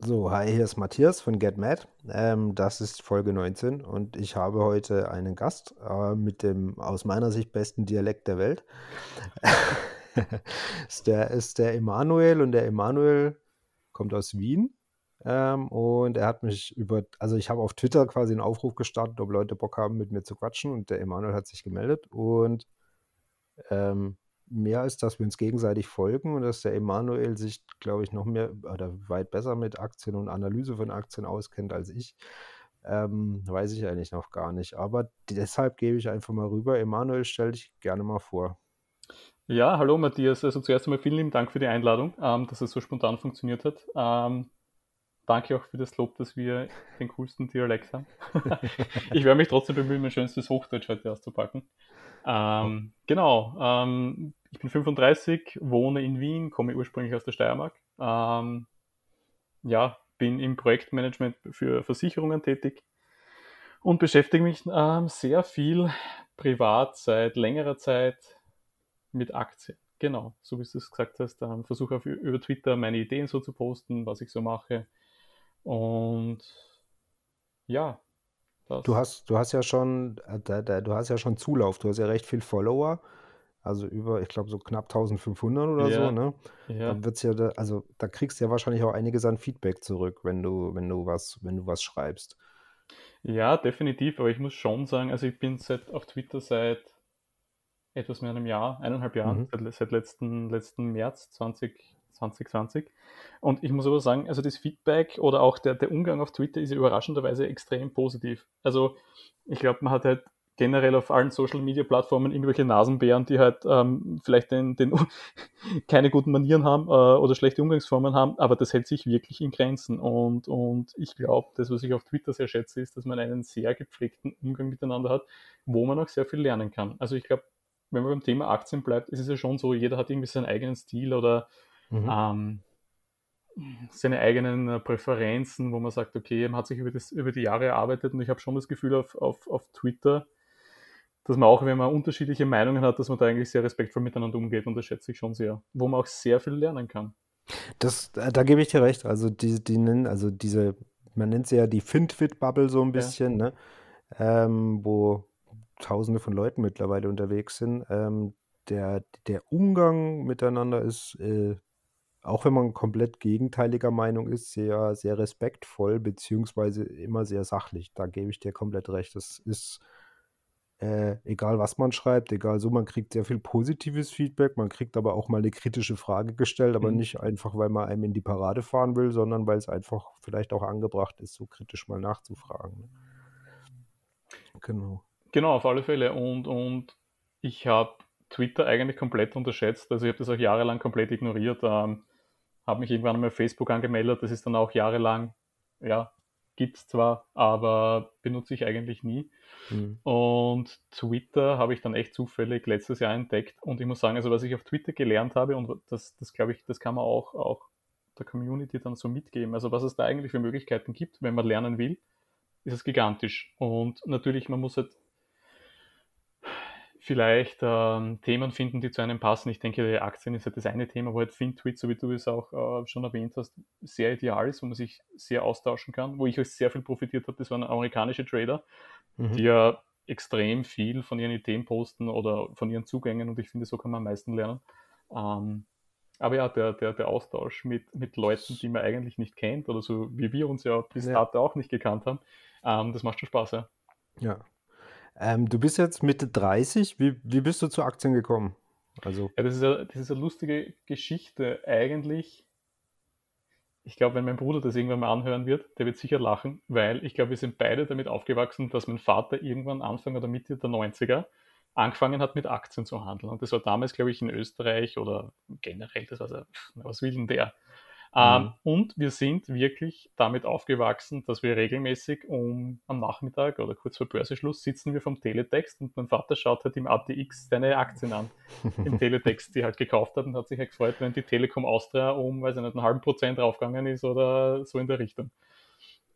So, hi, hier ist Matthias von GetMad. Ähm, das ist Folge 19 und ich habe heute einen Gast äh, mit dem aus meiner Sicht besten Dialekt der Welt. ist der ist der Emanuel und der Emanuel kommt aus Wien. Ähm, und er hat mich über, also ich habe auf Twitter quasi einen Aufruf gestartet, ob Leute Bock haben, mit mir zu quatschen und der Emanuel hat sich gemeldet und ähm, mehr ist, dass wir uns gegenseitig folgen und dass der Emanuel sich, glaube ich, noch mehr oder weit besser mit Aktien und Analyse von Aktien auskennt als ich. Ähm, weiß ich eigentlich noch gar nicht. Aber deshalb gebe ich einfach mal rüber. Emanuel, stell dich gerne mal vor. Ja, hallo Matthias. Also zuerst einmal vielen lieben Dank für die Einladung, ähm, dass es so spontan funktioniert hat. Ähm, danke auch für das Lob, dass wir den coolsten Dialekt haben. ich werde mich trotzdem bemühen, mein schönstes Hochdeutsch heute auszupacken. Ähm, genau, ähm, ich bin 35, wohne in Wien, komme ursprünglich aus der Steiermark. Ähm, ja, bin im Projektmanagement für Versicherungen tätig und beschäftige mich ähm, sehr viel privat seit längerer Zeit mit Aktien. Genau, so wie du es gesagt hast, ähm, versuche auf, über Twitter meine Ideen so zu posten, was ich so mache. Und ja, Du hast, du hast ja schon, äh, du hast ja schon Zulauf, du hast ja recht viel Follower, also über, ich glaube, so knapp 1500 oder so, ja, ne? ja. Dann wird's ja, da, also da kriegst du ja wahrscheinlich auch einiges an Feedback zurück, wenn du, wenn du was, wenn du was schreibst. Ja, definitiv, aber ich muss schon sagen, also ich bin seit, auf Twitter seit etwas mehr einem Jahr, eineinhalb Jahren, Mhm. seit, seit letzten, letzten März 20, 2020. Und ich muss aber sagen, also das Feedback oder auch der, der Umgang auf Twitter ist ja überraschenderweise extrem positiv. Also ich glaube, man hat halt generell auf allen Social Media Plattformen irgendwelche Nasenbären, die halt ähm, vielleicht den, den keine guten Manieren haben äh, oder schlechte Umgangsformen haben, aber das hält sich wirklich in Grenzen. Und, und ich glaube, das, was ich auf Twitter sehr schätze, ist, dass man einen sehr gepflegten Umgang miteinander hat, wo man auch sehr viel lernen kann. Also ich glaube, wenn man beim Thema Aktien bleibt, ist es ja schon so, jeder hat irgendwie seinen eigenen Stil oder Mhm. ähm, seine eigenen äh, Präferenzen, wo man sagt, okay, man hat sich über, das, über die Jahre erarbeitet und ich habe schon das Gefühl auf, auf, auf Twitter, dass man auch, wenn man unterschiedliche Meinungen hat, dass man da eigentlich sehr respektvoll miteinander umgeht und das schätze ich schon sehr, wo man auch sehr viel lernen kann. Das, da, da gebe ich dir recht. Also die, die nennen, also diese, man nennt sie ja die Fintwit-Bubble so ein Ja, bisschen, ne? Ähm, wo Tausende von Leuten mittlerweile unterwegs sind. Ähm, der, der Umgang miteinander ist äh, auch wenn man komplett gegenteiliger Meinung ist, sehr, sehr respektvoll, beziehungsweise immer sehr sachlich. Da gebe ich dir komplett recht. Das ist äh, egal, was man schreibt, egal so, man kriegt sehr viel positives Feedback, man kriegt aber auch mal eine kritische Frage gestellt, aber mhm. nicht einfach, weil man einem in die Parade fahren will, sondern weil es einfach vielleicht auch angebracht ist, so kritisch mal nachzufragen. ne? Genau. Genau, auf alle Fälle. Und, und ich habe Twitter eigentlich komplett unterschätzt. Also ich habe das auch jahrelang komplett ignoriert. Ähm, habe mich irgendwann auf Facebook angemeldet. Das ist dann auch jahrelang, ja, gibt es zwar, aber benutze ich eigentlich nie. Hm. Und Twitter habe ich dann echt zufällig letztes Jahr entdeckt. Und ich muss sagen, also was ich auf Twitter gelernt habe, und das, das glaube ich, das kann man auch, auch der Community dann so mitgeben. Also was es da eigentlich für Möglichkeiten gibt, wenn man lernen will, ist es gigantisch. Und natürlich, man muss halt vielleicht ähm, Themen finden, die zu einem passen. Ich denke, Aktien ist ja das eine Thema, wo halt FinTweet, so wie du es auch äh, schon erwähnt hast, sehr ideal ist, wo man sich sehr austauschen kann. Wo ich sehr viel profitiert habe, das waren amerikanische Trader, Mhm. die ja extrem viel von ihren Ideen posten oder von ihren Zugängen und ich finde, so kann man am meisten lernen. Ähm, aber ja, der, der, der Austausch mit, mit Leuten, die man eigentlich nicht kennt oder so wie wir uns ja bis Ja, dato auch nicht gekannt haben, ähm, das macht schon Spaß, ja. ja. Ähm, du bist jetzt Mitte 30. Wie, wie bist du zu Aktien gekommen? Also, Ja, das ist, ja, das ist eine lustige Geschichte. Eigentlich, ich glaube, wenn mein Bruder das irgendwann mal anhören wird, der wird sicher lachen, weil ich glaube, wir sind beide damit aufgewachsen, dass mein Vater irgendwann Anfang oder Mitte der 90er angefangen hat, mit Aktien zu handeln. Und das war damals, glaube ich, in Österreich oder generell, das war so, was will denn der? Ähm, mhm. und wir sind wirklich damit aufgewachsen, dass wir regelmäßig um am Nachmittag oder kurz vor Börseschluss sitzen wir vom Teletext und mein Vater schaut halt im ATX seine Aktien an im Teletext, die halt gekauft hat und hat sich halt gefreut, wenn die Telekom Austria um, weiß ich nicht, einen halben Prozent draufgegangen ist oder so in der Richtung.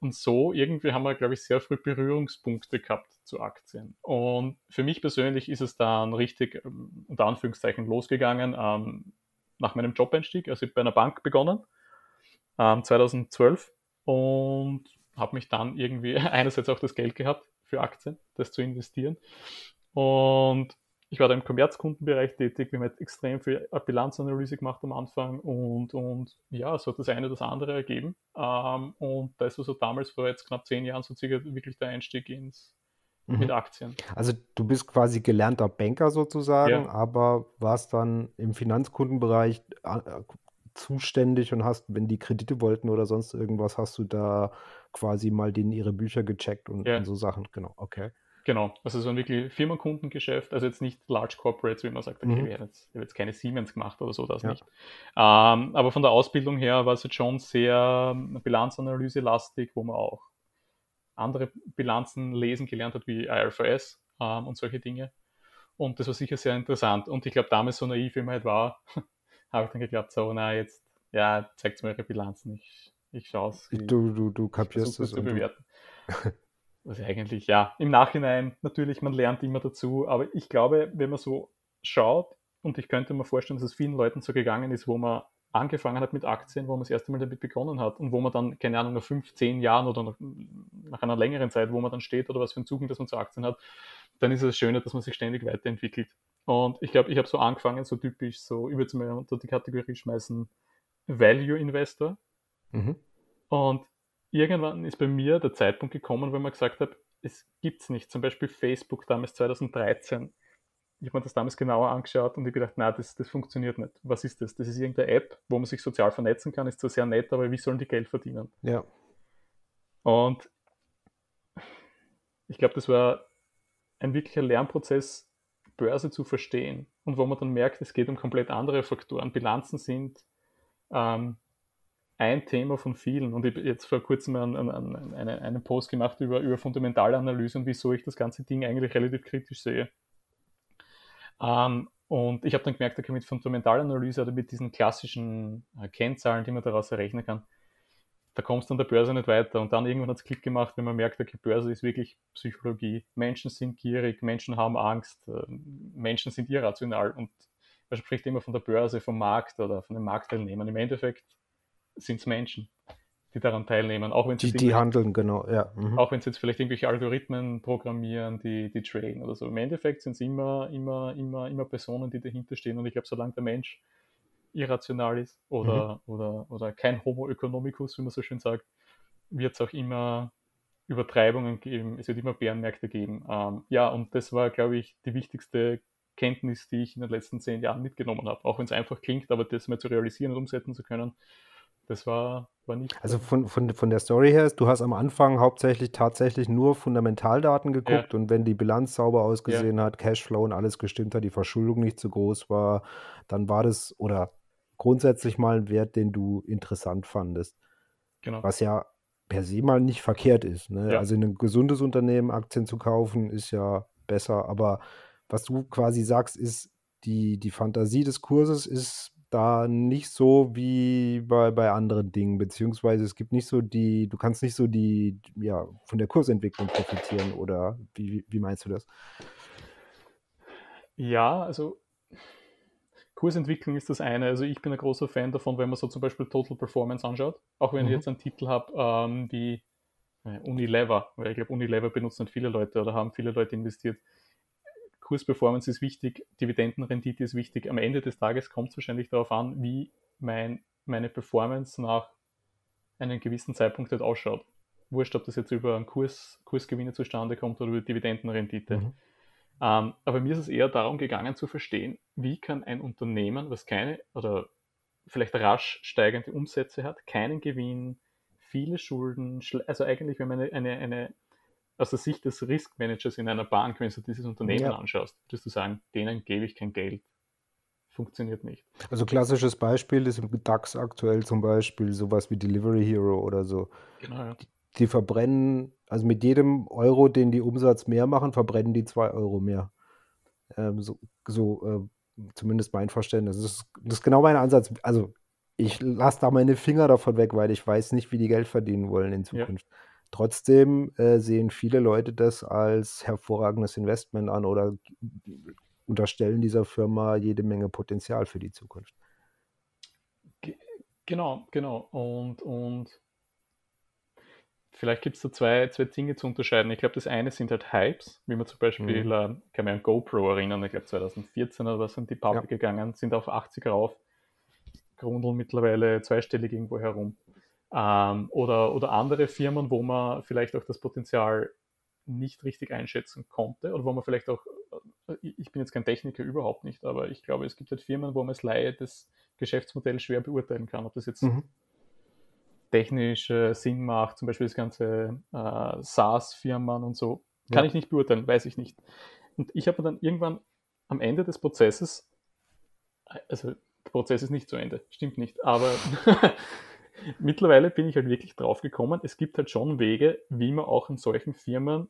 Und so irgendwie haben wir, glaube ich, sehr früh Berührungspunkte gehabt zu Aktien. Und für mich persönlich ist es dann richtig, ähm, unter Anführungszeichen, losgegangen ähm, nach meinem Jobeinstieg. Also ich habe bei einer Bank begonnen, ähm, 2012 und habe mich dann irgendwie einerseits auch das Geld gehabt für Aktien, das zu investieren. Und ich war da im Kommerzkundenbereich tätig, wir haben halt extrem viel Bilanzanalyse gemacht am Anfang und, und ja, so hat das eine das andere ergeben. Ähm, und das war so damals vor jetzt knapp zehn Jahren so circa wirklich der Einstieg ins, mhm. mit Aktien. Also du bist quasi gelernter Banker sozusagen, ja. aber warst dann im Finanzkundenbereich äh, zuständig und hast, wenn die Kredite wollten oder sonst irgendwas, hast du da quasi mal denen ihre Bücher gecheckt und, ja. und so Sachen. Genau, okay. Genau, also so ein wirklich Firmenkundengeschäft, also jetzt nicht Large Corporates, wie man sagt, okay, mhm. wir haben jetzt, jetzt keine Siemens gemacht oder so, das ja. nicht. Ähm, aber von der Ausbildung her war es jetzt schon sehr Bilanzanalyse-lastig, wo man auch andere Bilanzen lesen gelernt hat, wie IFRS ähm, und solche Dinge. Und das war sicher sehr interessant. Und ich glaube, damals so naiv, wie man halt war, habe ich dann geglaubt, so, na, jetzt, ja, zeigt mir eure Bilanzen, ich, ich schaue es. Du, du, du kapierst es. zu bewerten. was eigentlich, ja, im Nachhinein natürlich, man lernt immer dazu, aber ich glaube, wenn man so schaut, und ich könnte mir vorstellen, dass es vielen Leuten so gegangen ist, wo man angefangen hat mit Aktien, wo man das erste Mal damit begonnen hat und wo man dann, keine Ahnung, nach fünf, zehn Jahren oder nach, nach einer längeren Zeit, wo man dann steht oder was für einen Zugang, dass man zu Aktien hat, dann ist es das Schöne, dass man sich ständig weiterentwickelt. Und ich glaube, ich habe so angefangen, so typisch, so, würde es mal unter die Kategorie schmeißen, Value Investor. Mhm. Und irgendwann ist bei mir der Zeitpunkt gekommen, wo man gesagt hat, es gibt es nicht. Zum Beispiel Facebook damals 2013. Ich habe mir das damals genauer angeschaut und ich gedacht, na, das, das funktioniert nicht. Was ist das? Das ist irgendeine App, wo man sich sozial vernetzen kann, ist zwar sehr nett, aber wie sollen die Geld verdienen? Ja. Und ich glaube, das war ein wirklicher Lernprozess, Börse zu verstehen. Und wo man dann merkt, es geht um komplett andere Faktoren. Bilanzen sind ähm, ein Thema von vielen. Und ich habe jetzt vor kurzem einen, einen, einen, einen Post gemacht über, über Fundamentalanalyse und wieso ich das ganze Ding eigentlich relativ kritisch sehe. Ähm, und ich habe dann gemerkt, okay, mit Fundamentalanalyse oder mit diesen klassischen äh, Kennzahlen, die man daraus errechnen kann, da kommst du an der Börse nicht weiter. Und dann irgendwann hat es Klick gemacht, wenn man merkt, okay, Börse ist wirklich Psychologie. Menschen sind gierig, Menschen haben Angst, äh, Menschen sind irrational. Und man spricht immer von der Börse, vom Markt oder von den Marktteilnehmern. Im Endeffekt sind es Menschen, die daran teilnehmen. Auch wenn die, die handeln, genau, ja. Mhm. Auch wenn sie jetzt vielleicht irgendwelche Algorithmen programmieren, die, die traden oder so. Im Endeffekt sind es immer, immer, immer, immer Personen, die dahinter stehen. Und ich glaube, solange der Mensch irrational ist oder, mhm. oder, oder kein Homo economicus, wie man so schön sagt, wird es auch immer Übertreibungen geben, es wird immer Bärenmärkte geben. Ähm, ja, und das war, glaube ich, die wichtigste Kenntnis, die ich in den letzten zehn Jahren mitgenommen habe. Auch wenn es einfach klingt, aber das mal zu realisieren und umsetzen zu können, das war, war nicht. Also von, von, von der Story her, du hast am Anfang hauptsächlich tatsächlich nur Fundamentaldaten geguckt ja. und wenn die Bilanz sauber ausgesehen ja. hat, Cashflow und alles gestimmt hat, die Verschuldung nicht zu groß war, dann war das oder grundsätzlich mal ein Wert, den du interessant fandest. Genau. Was ja per se mal nicht verkehrt ist. Ne? Ja. Also in ein gesundes Unternehmen Aktien zu kaufen, ist ja besser. Aber was du quasi sagst, ist, die, die Fantasie des Kurses ist da nicht so wie bei, bei anderen Dingen, beziehungsweise es gibt nicht so die, du kannst nicht so die, ja, von der Kursentwicklung profitieren oder wie, wie meinst du das? Ja, also Kursentwicklung ist das eine. Also ich bin ein großer Fan davon, wenn man so zum Beispiel Total Performance anschaut. Auch wenn mhm. ich jetzt einen Titel habe ähm, wie äh, Unilever, weil ich glaube, Unilever benutzen viele Leute oder haben viele Leute investiert. Kursperformance ist wichtig, Dividendenrendite ist wichtig. Am Ende des Tages kommt es wahrscheinlich darauf an, wie mein, meine Performance nach einem gewissen Zeitpunkt halt ausschaut. Wurscht, ob das jetzt über einen Kurs, Kursgewinne zustande kommt oder über Dividendenrendite. Mhm. Ähm, aber mir ist es eher darum gegangen zu verstehen, wie kann ein Unternehmen, was keine oder vielleicht rasch steigende Umsätze hat, keinen Gewinn, viele Schulden, also eigentlich, wenn man eine, eine, eine aus der Sicht des Risk Managers in einer Bank, wenn du dieses Unternehmen ja. anschaust, würdest du sagen, denen gebe ich kein Geld. Funktioniert nicht. Also klassisches Beispiel ist im DAX aktuell zum Beispiel sowas wie Delivery Hero oder so. Genau, ja. Die, die verbrennen, also mit jedem Euro, den die Umsatz mehr machen, verbrennen die zwei Euro mehr. Ähm, so, so äh, zumindest mein Verständnis. Das ist, das ist genau mein Ansatz. Also ich lasse da meine Finger davon weg, weil ich weiß nicht, wie die Geld verdienen wollen in Zukunft. Ja. Trotzdem äh, sehen viele Leute das als hervorragendes Investment an oder unterstellen dieser Firma jede Menge Potenzial für die Zukunft. Genau, genau. Und, und vielleicht gibt es da zwei, zwei Dinge zu unterscheiden. Ich glaube, das eine sind halt Hypes, wie man zum Beispiel, mhm. äh, kann man an GoPro erinnern, ich glaube 2014 oder was sind die Public ja. gegangen, sind auf 80 rauf, grundeln mittlerweile zweistellig irgendwo herum. Ähm, oder, oder andere Firmen, wo man vielleicht auch das Potenzial nicht richtig einschätzen konnte oder wo man vielleicht auch, äh, ich bin jetzt kein Techniker überhaupt nicht, aber ich glaube, es gibt halt Firmen, wo man als Laie das Geschäftsmodell schwer beurteilen kann, ob das jetzt mhm. Technisch äh, Sinn macht, zum Beispiel das ganze äh, SaaS-Firmen und so, kann ja. ich nicht beurteilen, weiß ich nicht. Und ich habe dann irgendwann am Ende des Prozesses, also der Prozess ist nicht zu Ende, stimmt nicht, aber mittlerweile bin ich halt wirklich drauf gekommen, es gibt halt schon Wege, wie man auch in solchen Firmen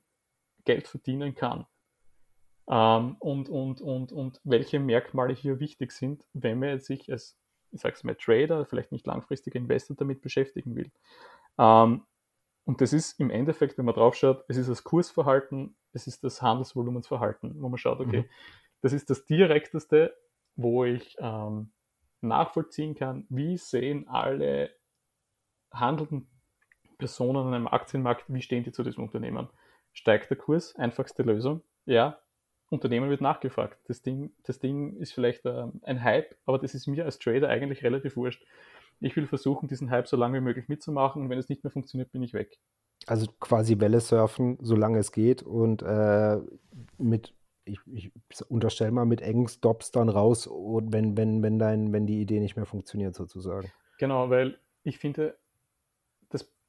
Geld verdienen kann. Ähm, und, und, und, und welche Merkmale hier wichtig sind, wenn man sich als, ich sag's mal, Trader, vielleicht nicht langfristiger Investor damit beschäftigen will. Ähm, und das ist im Endeffekt, wenn man drauf schaut, es ist das Kursverhalten, es ist das Handelsvolumensverhalten, wo man schaut, okay, mhm. das ist das direkteste, wo ich ähm, nachvollziehen kann, wie sehen alle handelnden Personen an einem Aktienmarkt, wie stehen die zu diesem Unternehmen? Steigt der Kurs? Einfachste Lösung. Ja, Unternehmen wird nachgefragt. Das Ding, das Ding ist vielleicht äh, ein Hype, aber das ist mir als Trader eigentlich relativ wurscht. Ich will versuchen, diesen Hype so lange wie möglich mitzumachen und wenn es nicht mehr funktioniert, bin ich weg. Also quasi Welle surfen, solange es geht und äh, mit, ich, ich unterstelle mal, mit engen Stops dann raus, und wenn, wenn, wenn, dein, wenn die Idee nicht mehr funktioniert sozusagen. Genau, weil ich finde,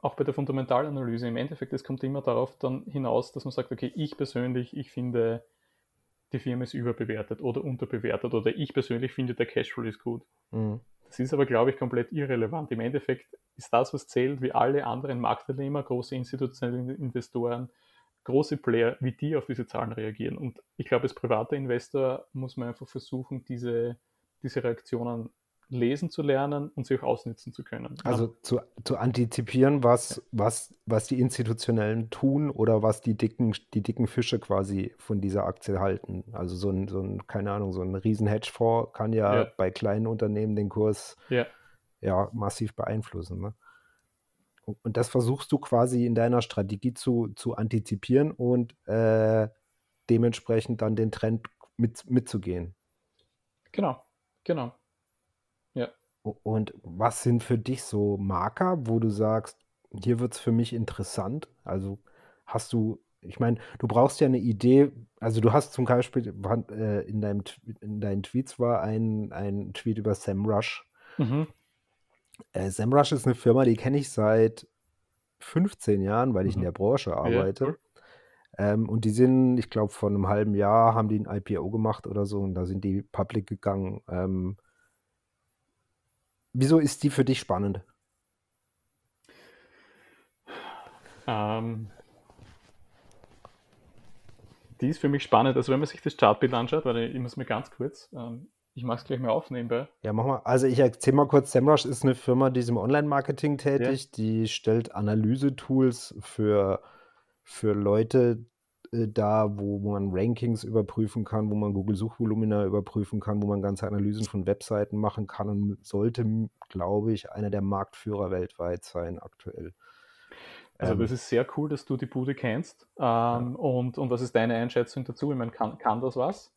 auch bei der Fundamentalanalyse im Endeffekt, es kommt immer darauf dann hinaus, dass man sagt, okay, ich persönlich, ich finde, die Firma ist überbewertet oder unterbewertet oder ich persönlich finde, der Cashflow ist gut. Mhm. Das ist aber, glaube ich, komplett irrelevant. Im Endeffekt ist das, was zählt, wie alle anderen Marktteilnehmer, große institutionelle Investoren, große Player, wie die auf diese Zahlen reagieren. Und ich glaube, als privater Investor muss man einfach versuchen, diese, diese Reaktionen lesen zu lernen und sie auch ausnutzen zu können. Also ja. zu, zu antizipieren, was, ja. was, was die Institutionellen tun oder was die dicken, die dicken Fische quasi von dieser Aktie halten. Also so ein, so ein keine Ahnung, so ein riesen Hedgefonds kann ja, ja. bei kleinen Unternehmen den Kurs ja, massiv beeinflussen. Ne? Und das versuchst du quasi in deiner Strategie zu, zu antizipieren und äh, dementsprechend dann den Trend mit, mitzugehen. Genau, genau. Und was sind für dich so Marker, wo du sagst, hier wird es für mich interessant? Also hast du, ich meine, du brauchst ja eine Idee, also du hast zum Beispiel äh, in, deinem, in deinen Tweets war ein, ein Tweet über SEMrush. Mhm. Äh, SEMrush ist eine Firma, die kenne ich seit 15 Jahren, weil ich mhm. in der Branche arbeite. Ja. Ähm, und die sind, ich glaube, vor einem halben Jahr haben die ein IPO gemacht oder so und da sind die public gegangen. Ähm, Wieso ist die für dich spannend? Ähm, die ist für mich spannend. Also wenn man sich das Chartbild anschaut, weil ich muss mir ganz kurz, ähm, ich mache es gleich mal aufnehmen. Ja, mach mal. Also ich erzähle mal kurz, SEMrush ist eine Firma, die ist im Online-Marketing tätig. Ja. Die stellt Analyse-Tools für, für Leute, äh, da, wo man Rankings überprüfen kann, wo man Google-Suchvolumina überprüfen kann, wo man ganze Analysen von Webseiten machen kann und sollte, glaube ich, einer der Marktführer weltweit sein aktuell. Also ähm, das ist sehr cool, dass du die Bude kennst. Ähm, ja. und, und was ist deine Einschätzung dazu? Ich meine, kann, kann das was?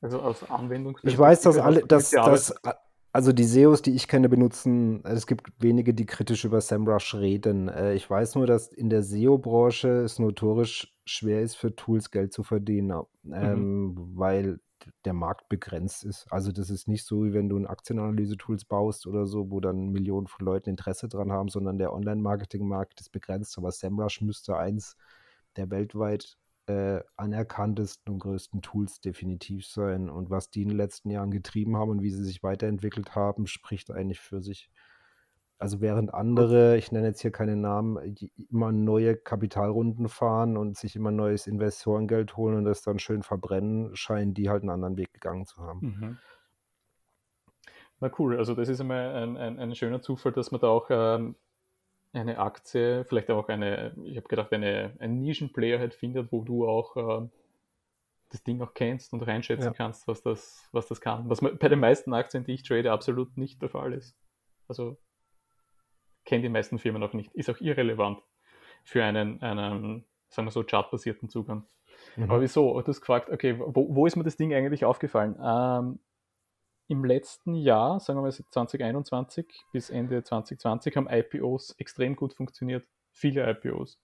Also aus Anwendung. Ich weiß, dass alle, dass, dass, also die SEOs, die ich kenne, benutzen, es gibt wenige, die kritisch über SEMrush reden. Äh, ich weiß nur, dass in der SEO-Branche es notorisch schwer ist, für Tools Geld zu verdienen, mhm. ähm, weil der Markt begrenzt ist. Also das ist nicht so, wie wenn du ein Aktienanalyse-Tools baust oder so, wo dann Millionen von Leuten Interesse dran haben, sondern der Online-Marketing-Markt ist begrenzt. Aber SEMrush müsste eins der weltweit äh, anerkanntesten und größten Tools definitiv sein. Und was die in den letzten Jahren getrieben haben und wie sie sich weiterentwickelt haben, spricht eigentlich für sich. Also während andere, ich nenne jetzt hier keine Namen, immer neue Kapitalrunden fahren und sich immer neues Investorengeld holen und das dann schön verbrennen, scheinen die halt einen anderen Weg gegangen zu haben. Mhm. Na cool, also das ist einmal ein, ein, ein schöner Zufall, dass man da auch ähm, eine Aktie, vielleicht auch eine, ich habe gedacht, eine, ein Nischenplayer halt findet, wo du auch äh, das Ding auch kennst und reinschätzen ja. kannst, was das, was das kann. Was bei den meisten Aktien, die ich trade, absolut nicht der Fall ist. Also kennen die meisten Firmen auch nicht. Ist auch irrelevant. für einen, einen sagen wir so, chartbasierten Zugang. Mhm. Aber wieso? Du hast gefragt, okay, wo, wo, ist mir das Ding eigentlich aufgefallen? Ähm, Im letzten Jahr, sagen wir mal 2021 bis Ende 2020, haben IPOs extrem gut funktioniert. Viele IPOs.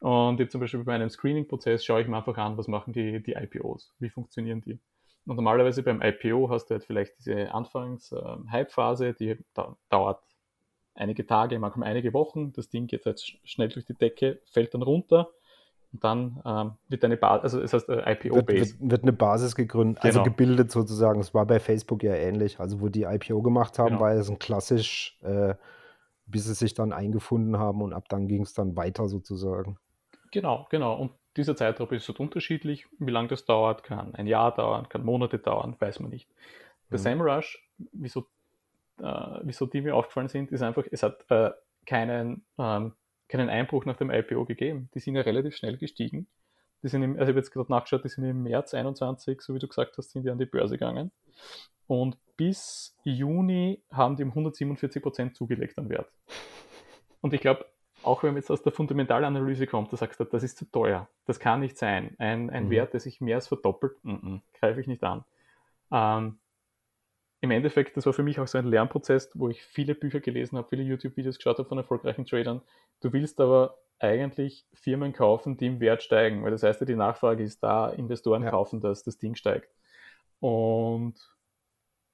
Und jetzt zum Beispiel bei einem Screening-Prozess schaue ich mir einfach an, was machen die, die IPOs, wie funktionieren die. Und normalerweise beim IPO hast du halt vielleicht diese Anfangs-Hype-Phase, ähm, die da, dauert einige Tage, manchmal einige Wochen. Das Ding geht halt schnell durch die Decke, fällt dann runter und dann ähm, wird eine Basis, also es heißt äh, IPO-Base. Wird, wird, eine Basis gegründet, also genau. also gebildet sozusagen. Es war bei Facebook ja ähnlich. Also wo die IPO gemacht haben, genau. war es ein klassisch, äh, bis sie sich dann eingefunden haben und ab dann ging es dann weiter sozusagen. Genau, genau. Und dieser Zeitraum ist halt unterschiedlich. Wie lange das dauert, kann ein Jahr dauern, kann Monate dauern, weiß man nicht. Bei mhm. SEMrush, wieso, äh, wieso die mir aufgefallen sind, ist einfach, es hat äh, keinen, ähm, keinen Einbruch nach dem IPO gegeben. Die sind ja relativ schnell gestiegen. Die sind im, also ich habe jetzt gerade nachgeschaut, die sind im März 21, so wie du gesagt hast, sind die an die Börse gegangen. Und bis Juni haben die um 147 Prozent zugelegt an Wert. Und ich glaube, auch wenn man jetzt aus der Fundamentalanalyse kommt, da sagst du, das ist zu teuer, das kann nicht sein. Ein, ein mhm. Wert, der sich mehr als verdoppelt, mm -mm, greife ich nicht an. Ähm, Im Endeffekt, das war für mich auch so ein Lernprozess, wo ich viele Bücher gelesen habe, viele YouTube-Videos geschaut habe von erfolgreichen Tradern. Du willst aber eigentlich Firmen kaufen, die im Wert steigen, weil das heißt, die Nachfrage ist da, Investoren ja. kaufen, dass das Ding steigt. Und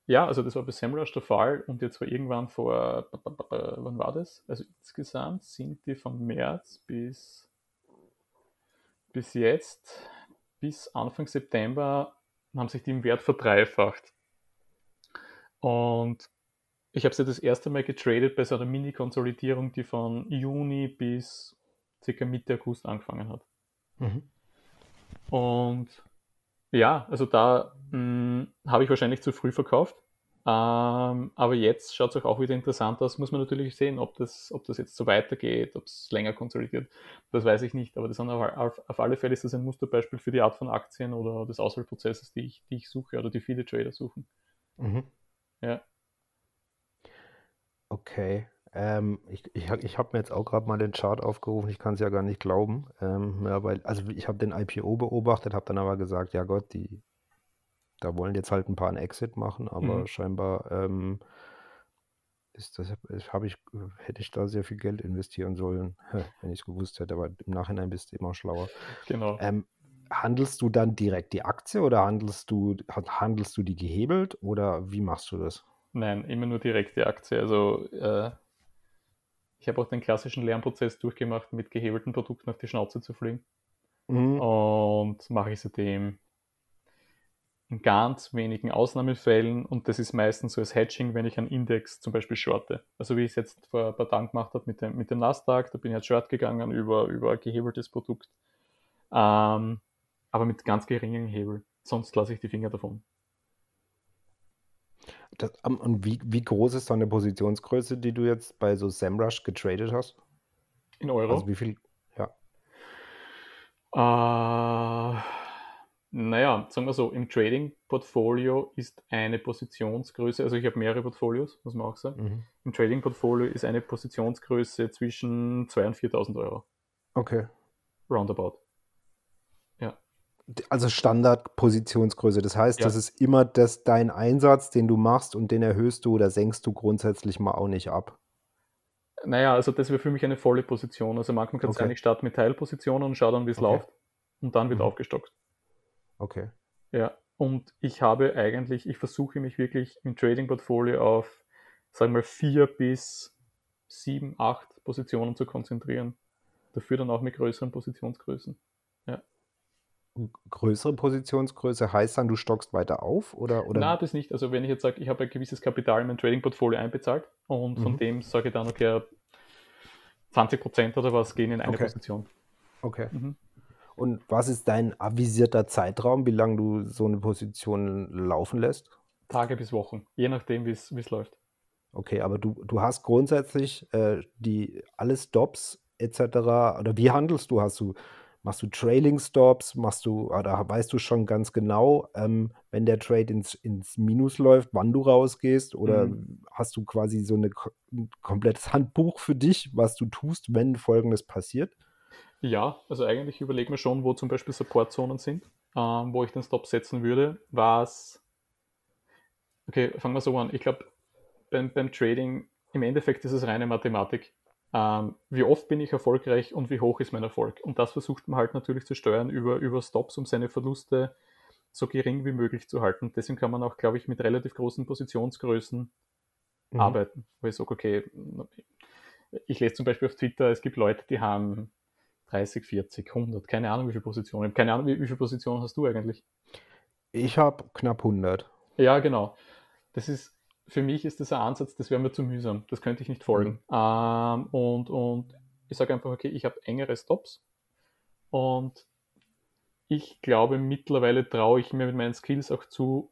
ja, also das war bei SEMrush der Fall und jetzt war irgendwann vor, wann war das? Also insgesamt sind die von März bis, bis jetzt, bis Anfang September, haben sich die im Wert verdreifacht. Und ich habe sie das erste Mal getradet bei so einer Mini-Konsolidierung, die von Juni bis circa Mitte August angefangen hat. Mhm. Und ja, also da hm, habe ich wahrscheinlich zu früh verkauft. Ähm, aber jetzt schaut es auch wieder interessant aus. Muss man natürlich sehen, ob das, ob das jetzt so weitergeht, ob es länger konsolidiert. Das weiß ich nicht. Aber das auf, auf, alle Fälle ist das ein Musterbeispiel für die Art von Aktien oder des Auswahlprozesses, die ich, die ich suche oder die viele Trader suchen. Mhm. Ja. Okay. Ähm, ich ich, ich habe mir jetzt auch gerade mal den Chart aufgerufen, ich kann es ja gar nicht glauben. Ähm, ja, weil, also ich habe den IPO beobachtet, habe dann aber gesagt, ja Gott, die, da wollen jetzt halt ein paar einen Exit machen, aber mhm. scheinbar ähm, ist das, habe ich, hätte ich da sehr viel Geld investieren sollen, wenn ich es gewusst hätte, aber im Nachhinein bist du immer schlauer. Genau. Ähm, handelst du dann direkt die Aktie oder handelst du, handelst du die gehebelt oder wie machst du das? Nein, immer nur direkt die Aktie. Also äh, ich habe auch den klassischen Lernprozess durchgemacht, mit gehebelten Produkten auf die Schnauze zu fliegen. Mhm. Und mache ich seitdem in ganz wenigen Ausnahmefällen und das ist meistens so als Hedging, wenn ich einen Index zum Beispiel shorte. Also wie ich es jetzt vor ein paar Tagen gemacht habe mit dem, mit dem Nasdaq, da bin ich jetzt short gegangen über, über ein gehebeltes Produkt. Ähm, aber mit ganz geringem Hebel. Sonst lasse ich die Finger davon. Das, und wie, wie groß ist deine Positionsgröße, die du jetzt bei so SEMrush getradet hast? In Euro? Also wie viel? Ja. Äh, naja, sagen wir so, im Trading-Portfolio ist eine Positionsgröße, also ich habe mehrere Portfolios, muss man auch sagen. Mhm. Im Trading-Portfolio ist eine Positionsgröße zwischen 2.000 und 4.000 Euro. Okay. Roundabout also Standardpositionsgröße. Das heißt, ja. das ist immer das, dein Einsatz, den du machst und den erhöhst du oder senkst du grundsätzlich mal auch nicht ab. Naja, also das wäre für mich eine volle Position. Also manchmal kann es okay. sein, ich starte mit Teilpositionen und schaue dann, wie es okay. läuft und dann wird mhm. aufgestockt. Okay. Ja, und ich habe eigentlich, ich versuche mich wirklich im Trading-Portfolio auf, sagen wir mal, vier bis sieben, acht Positionen zu konzentrieren. Dafür dann auch mit größeren Positionsgrößen größere Positionsgröße heißt dann, du stockst weiter auf? Oder, oder? Na, das nicht. Also wenn ich jetzt sage, ich habe ein gewisses Kapital in mein Trading-Portfolio einbezahlt und von mhm. dem sage ich dann, okay, 20 Prozent oder was gehen in eine okay. Position. Okay. Mhm. Und was ist dein avisierter Zeitraum, wie lange du so eine Position laufen lässt? Tage bis Wochen, je nachdem, wie es läuft. Okay, aber du, du hast grundsätzlich äh, die alle Stops etc. oder wie handelst du? Hast du Machst du Trailing Stops? Machst du, oder weißt du schon ganz genau, ähm, wenn der Trade ins, ins Minus läuft, wann du rausgehst? Oder mhm. hast du quasi so eine, ein komplettes Handbuch für dich, was du tust, wenn Folgendes passiert? Ja, also eigentlich überlegen wir schon, wo zum Beispiel Supportzonen sind, ähm, wo ich den Stop setzen würde. Was. Okay, fangen wir so an. Ich glaube, beim, beim Trading, im Endeffekt ist es reine Mathematik. Ähm, wie oft bin ich erfolgreich und wie hoch ist mein Erfolg? Und das versucht man halt natürlich zu steuern über, über Stops, um seine Verluste so gering wie möglich zu halten. Deswegen kann man auch, glaube ich, mit relativ großen Positionsgrößen mhm. arbeiten. Wo ich sage, okay, ich lese zum Beispiel auf Twitter, es gibt Leute, die haben 30, 40, 100, keine Ahnung, wie viele Positionen. Keine Ahnung, wie, wie viele Positionen hast du eigentlich? Ich habe knapp 100. Ja, genau. Das ist, für mich ist das ein Ansatz, das wäre mir zu mühsam. Das könnte ich nicht folgen. Mhm. Ähm, und, und ich sage einfach, okay, ich habe engere Stops und ich glaube, mittlerweile traue ich mir mit meinen Skills auch zu,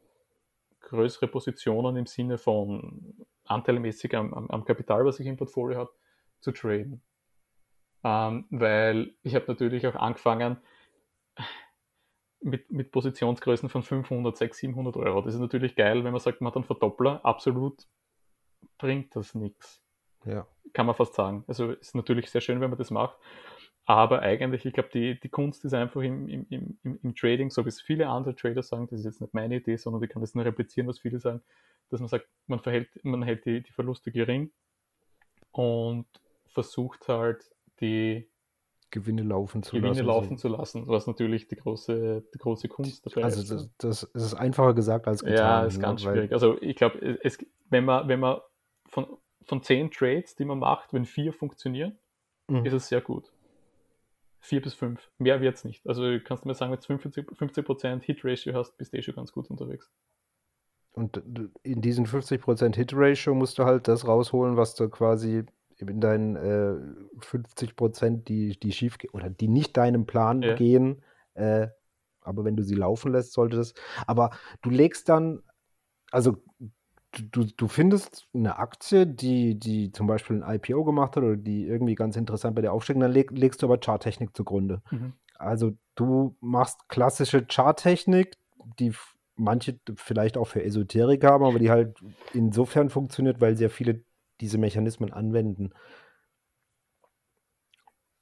größere Positionen im Sinne von anteilmäßig am, am, am Kapital, was ich im Portfolio habe, zu traden. Ähm, weil ich habe natürlich auch angefangen mit, mit Positionsgrößen von 500, 600, 700 Euro. Das ist natürlich geil, wenn man sagt, man hat einen Verdoppler. Absolut bringt das nichts. Ja. Kann man fast sagen. Also ist natürlich sehr schön, wenn man das macht. Aber eigentlich, ich glaube, die, die Kunst ist einfach im, im, im, im Trading, so wie es viele andere Trader sagen, das ist jetzt nicht meine Idee, sondern ich kann das nur replizieren, was viele sagen, dass man sagt, man, verhält, man hält die, die Verluste gering und versucht halt die Gewinne laufen zu Gewinne lassen. laufen zu lassen, was natürlich die große, die große Kunst dabei also ist. Also das, das ist einfacher gesagt als getan. Ja, ist ne? ganz schwierig. Also ich glaube, wenn man, wenn man von, von zehn Trades, die man macht, wenn vier funktionieren, mhm. ist es sehr gut. Vier bis fünf. Mehr wird es nicht. Also kannst du mir sagen, wenn du 50%, 50 Hit-Ratio hast, bist du eh schon ganz gut unterwegs. Und in diesen 50% Hit-Ratio musst du halt das rausholen, was du quasi in deinen äh, 50 Prozent, die, die schief oder die nicht deinem Plan ja. gehen, äh, aber wenn du sie laufen lässt, sollte das. Aber du legst dann, also du, du findest eine Aktie, die, die zum Beispiel ein IPO gemacht hat oder die irgendwie ganz interessant bei dir aufsteigt, dann leg, legst du aber Charttechnik zugrunde. Mhm. Also du machst klassische Charttechnik, die manche vielleicht auch für Esoterik haben, aber die halt insofern funktioniert, weil sehr viele diese Mechanismen anwenden.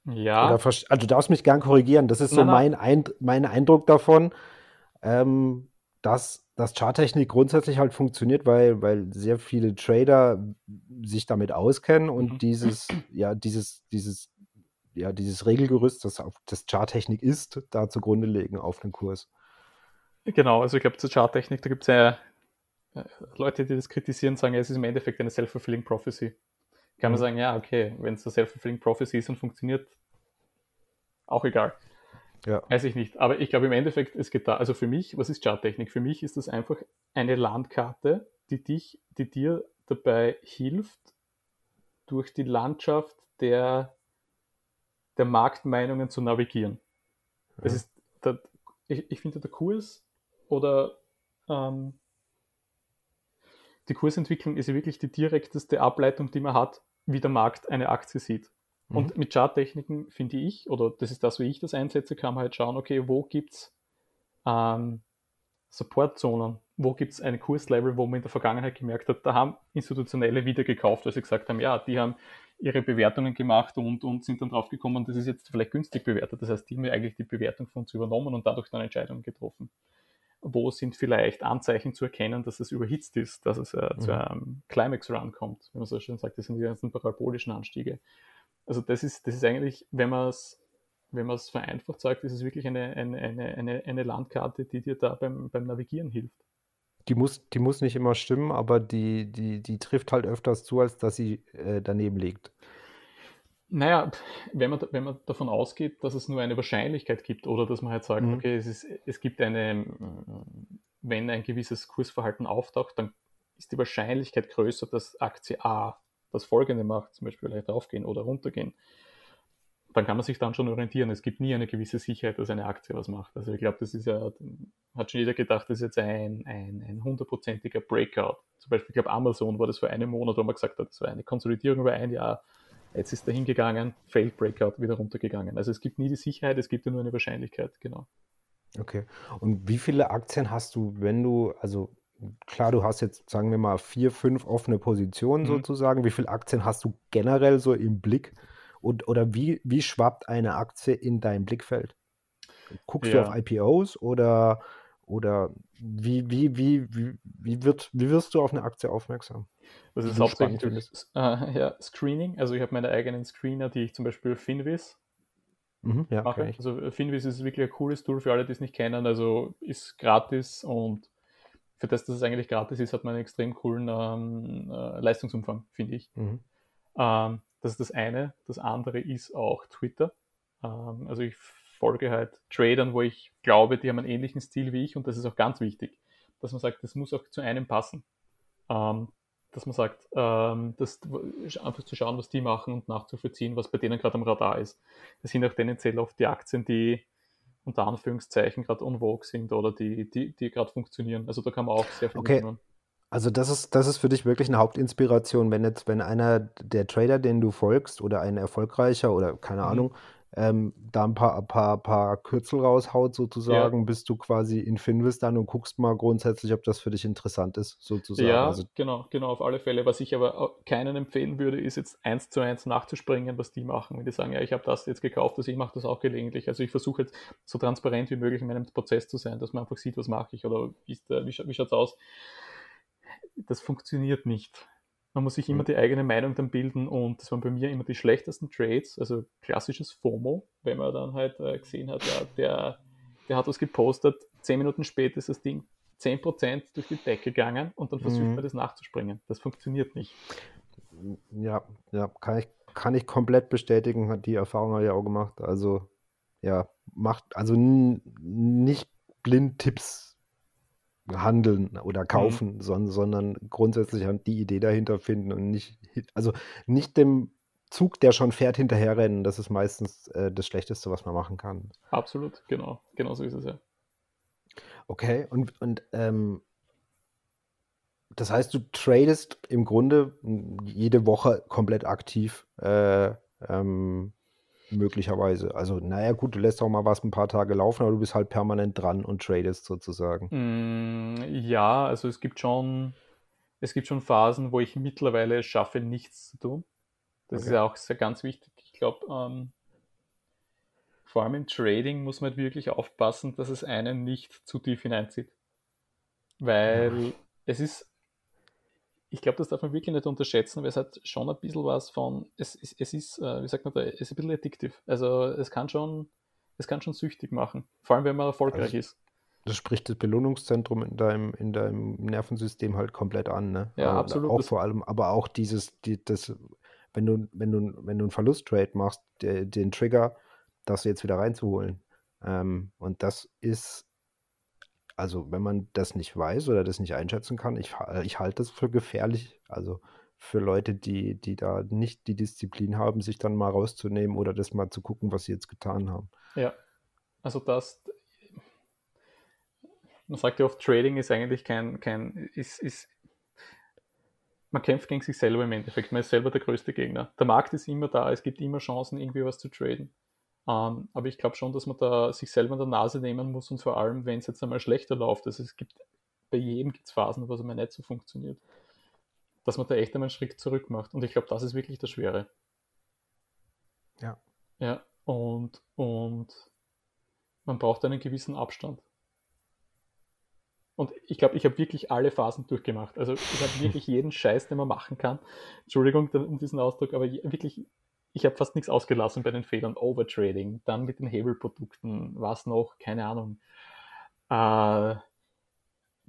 Ja. Also du darfst mich gern korrigieren. Das ist so mein, Eind mein Eindruck davon, ähm, dass, dass Charttechnik grundsätzlich halt funktioniert, weil, weil sehr viele Trader sich damit auskennen und mhm. dieses, ja, dieses, dieses, ja, dieses Regelgerüst, das auf das Charttechnik ist, da zugrunde legen auf den Kurs. Genau, also ich glaube zur Charttechnik, da gibt es ja Leute, die das kritisieren, sagen, ja, es ist im Endeffekt eine self-fulfilling prophecy. Kann man mhm. sagen, ja, okay, wenn es eine self-fulfilling prophecy ist und funktioniert, auch egal. Ja. Weiß ich nicht. Aber ich glaube, im Endeffekt, es geht da, also für mich, was ist Charttechnik? Für mich ist das einfach eine Landkarte, die dich, die dir dabei hilft, durch die Landschaft der, der Marktmeinungen zu navigieren. Das ist, der, ich, ich finde, der Kurs oder ähm, die Kursentwicklung ist ja wirklich die direkteste Ableitung, die man hat, wie der Markt eine Aktie sieht. Mhm. Und mit Charttechniken finde ich, oder das ist das, wie ich das einsetze, kann man halt schauen, okay, wo gibt es ähm, Supportzonen, wo gibt es ein Kurslevel, wo man in der Vergangenheit gemerkt hat, da haben Institutionelle wieder gekauft, weil sie gesagt haben, ja, die haben ihre Bewertungen gemacht und, und sind dann drauf gekommen, das ist jetzt vielleicht günstig bewertet. Das heißt, die haben eigentlich die Bewertung von uns übernommen und dadurch dann Entscheidungen getroffen wo sind vielleicht Anzeichen zu erkennen, dass es überhitzt ist, dass es äh, mhm. zu einem Climax-Run kommt, wenn man so schön sagt, das sind die ganzen parabolischen Anstiege. Also das ist, das ist eigentlich, wenn man es wenn man es vereinfacht sagt, ist es wirklich eine, eine, eine, eine, Landkarte, die dir da beim, beim Navigieren hilft. Die muss, die muss nicht immer stimmen, aber die, die, die trifft halt öfters zu, als dass sie äh, daneben liegt. Naja, wenn man, wenn man davon ausgeht, dass es nur eine Wahrscheinlichkeit gibt oder dass man halt sagt, mhm. okay, es, ist, es gibt eine, wenn ein gewisses Kursverhalten auftaucht, dann ist die Wahrscheinlichkeit größer, dass Aktie A das folgende macht, zum Beispiel vielleicht raufgehen oder runtergehen. Dann kann man sich dann schon orientieren. Es gibt nie eine gewisse Sicherheit, dass eine Aktie was macht. Also ich glaube, das ist ja, hat schon jeder gedacht, das ist jetzt ein, ein, ein hundertprozentiger Breakout. Zum Beispiel, ich glaube, Amazon war das vor einem Monat, wo man gesagt hat, das war eine Konsolidierung über ein Jahr Jetzt ist er hingegangen, Failed Breakout, wieder runtergegangen. Also es gibt nie die Sicherheit, es gibt ja nur eine Wahrscheinlichkeit, genau. Okay. Und wie viele Aktien hast du, wenn du, also klar, du hast jetzt, sagen wir mal, vier, fünf offene Positionen mhm. sozusagen. Wie viele Aktien hast du generell so im Blick? Und, oder wie, wie schwappt eine Aktie in dein Blickfeld? Guckst Ja. du auf IPOs oder, oder wie, wie, wie, wie, wie, wird, wie wirst du auf eine Aktie aufmerksam? Das ist hauptsächlich äh, ja, Screening. Also ich habe meine eigenen Screener, die ich zum Beispiel Finviz Mhm, ja, mache. Also äh, Finviz ist wirklich ein cooles Tool für alle, die es nicht kennen. Also ist gratis und für das, dass es eigentlich gratis ist, hat man einen extrem coolen ähm, äh, Leistungsumfang, finde ich. Mhm. Ähm, das ist das eine. Das andere ist auch Twitter. Ähm, also ich folge halt Tradern, wo ich glaube, die haben einen ähnlichen Stil wie ich und das ist auch ganz wichtig, dass man sagt, das muss auch zu einem passen. Ähm, dass man sagt, ähm, das, einfach zu schauen, was die machen und nachzuvollziehen, was bei denen gerade am Radar ist. Das sind auch tendenziell oft die Aktien, die unter Anführungszeichen gerade on vogue sind oder die, die, die gerade funktionieren. Also da kann man auch sehr viel Okay. mitnehmen. Also das ist, das ist für dich wirklich eine Hauptinspiration, wenn jetzt, wenn einer der Trader, den du folgst, oder ein erfolgreicher oder keine Mhm. Ahnung, ähm, da ein paar, paar, paar Kürzel raushaut sozusagen, bist du quasi in Finvis dann und guckst mal grundsätzlich, ob das für dich interessant ist, sozusagen. Ja, Also genau, genau, auf alle Fälle. Was ich aber keinen empfehlen würde, ist jetzt eins zu eins nachzuspringen, was die machen. Wenn die sagen, ja, ich habe das jetzt gekauft, also ich mache das auch gelegentlich. Also ich versuche jetzt so transparent wie möglich in meinem Prozess zu sein, dass man einfach sieht, was mache ich oder wie, wie schaut es aus. Das funktioniert nicht. Man muss sich immer Mhm. die eigene Meinung dann bilden und das waren bei mir immer die schlechtesten Trades, also klassisches FOMO, wenn man dann halt äh, gesehen hat, ja, der, der hat was gepostet, zehn Minuten später ist das Ding 10% durch die Decke gegangen und dann versucht Mhm. man das nachzuspringen. Das funktioniert nicht. ja, ja, kann ich, kann ich komplett bestätigen, hat die Erfahrung habe ich auch gemacht. Also ja, macht, also nicht blind Tipps handeln oder kaufen, son sondern grundsätzlich halt die Idee dahinter finden und nicht, also nicht dem Zug, der schon fährt, hinterherrennen. Das ist meistens äh, das Schlechteste, was man machen kann. Absolut, genau. Genau so ist es ja. Okay, und, und ähm, das heißt, du tradest im Grunde m, jede Woche komplett aktiv, äh, ähm, möglicherweise. Also, naja, gut, du lässt auch mal was ein paar Tage laufen, aber du bist halt permanent dran und tradest sozusagen. Mm, ja, also es gibt schon, es gibt schon Phasen, wo ich mittlerweile es schaffe, nichts zu tun. Das ist Okay. ja auch sehr ganz wichtig. Ich glaube, ähm, vor allem im Trading muss man halt wirklich aufpassen, dass es einen nicht zu tief hineinzieht. Weil es ist, ich glaube, das darf man wirklich nicht unterschätzen, weil es hat schon ein bisschen was von, es, es, es ist, äh, wie sagt man da, es ist ein bisschen addictive. Also es kann schon, es kann schon süchtig machen. Vor allem, wenn man erfolgreich Also- ist. Das spricht das Belohnungszentrum in deinem, in deinem Nervensystem halt komplett an, ne? Ja, Aber absolut. Auch vor allem, aber auch dieses, die, das, wenn du, wenn du, wenn du einen Verlusttrade machst, der, den Trigger, das jetzt wieder reinzuholen. Ähm, und das ist, also wenn man das nicht weiß oder das nicht einschätzen kann, ich, ha- ich halte das für gefährlich. Also für Leute, die, die da nicht die Disziplin haben, sich dann mal rauszunehmen oder das mal zu gucken, was sie jetzt getan haben. Ja, also das, man sagt ja oft, Trading ist eigentlich kein, kein ist, ist, man kämpft gegen sich selber im Endeffekt, man ist selber der größte Gegner. Der Markt ist immer da, es gibt immer Chancen, irgendwie was zu traden. Ähm, aber ich glaube schon, dass man da sich selber in der Nase nehmen muss und vor allem, wenn es jetzt einmal schlechter läuft, also es gibt, bei jedem gibt es Phasen, wo es einmal nicht so funktioniert, dass man da echt einmal einen Schritt zurück macht. Und ich glaube, das ist wirklich das Schwere. Ja. Ja, und, und man braucht einen gewissen Abstand. Und ich glaube, ich habe wirklich alle Phasen durchgemacht. Also ich habe wirklich jeden Scheiß, den man machen kann. Entschuldigung um diesen Ausdruck, aber wirklich, ich habe fast nichts ausgelassen bei den Fehlern. Overtrading, dann mit den Hebelprodukten, was noch, keine Ahnung. Äh,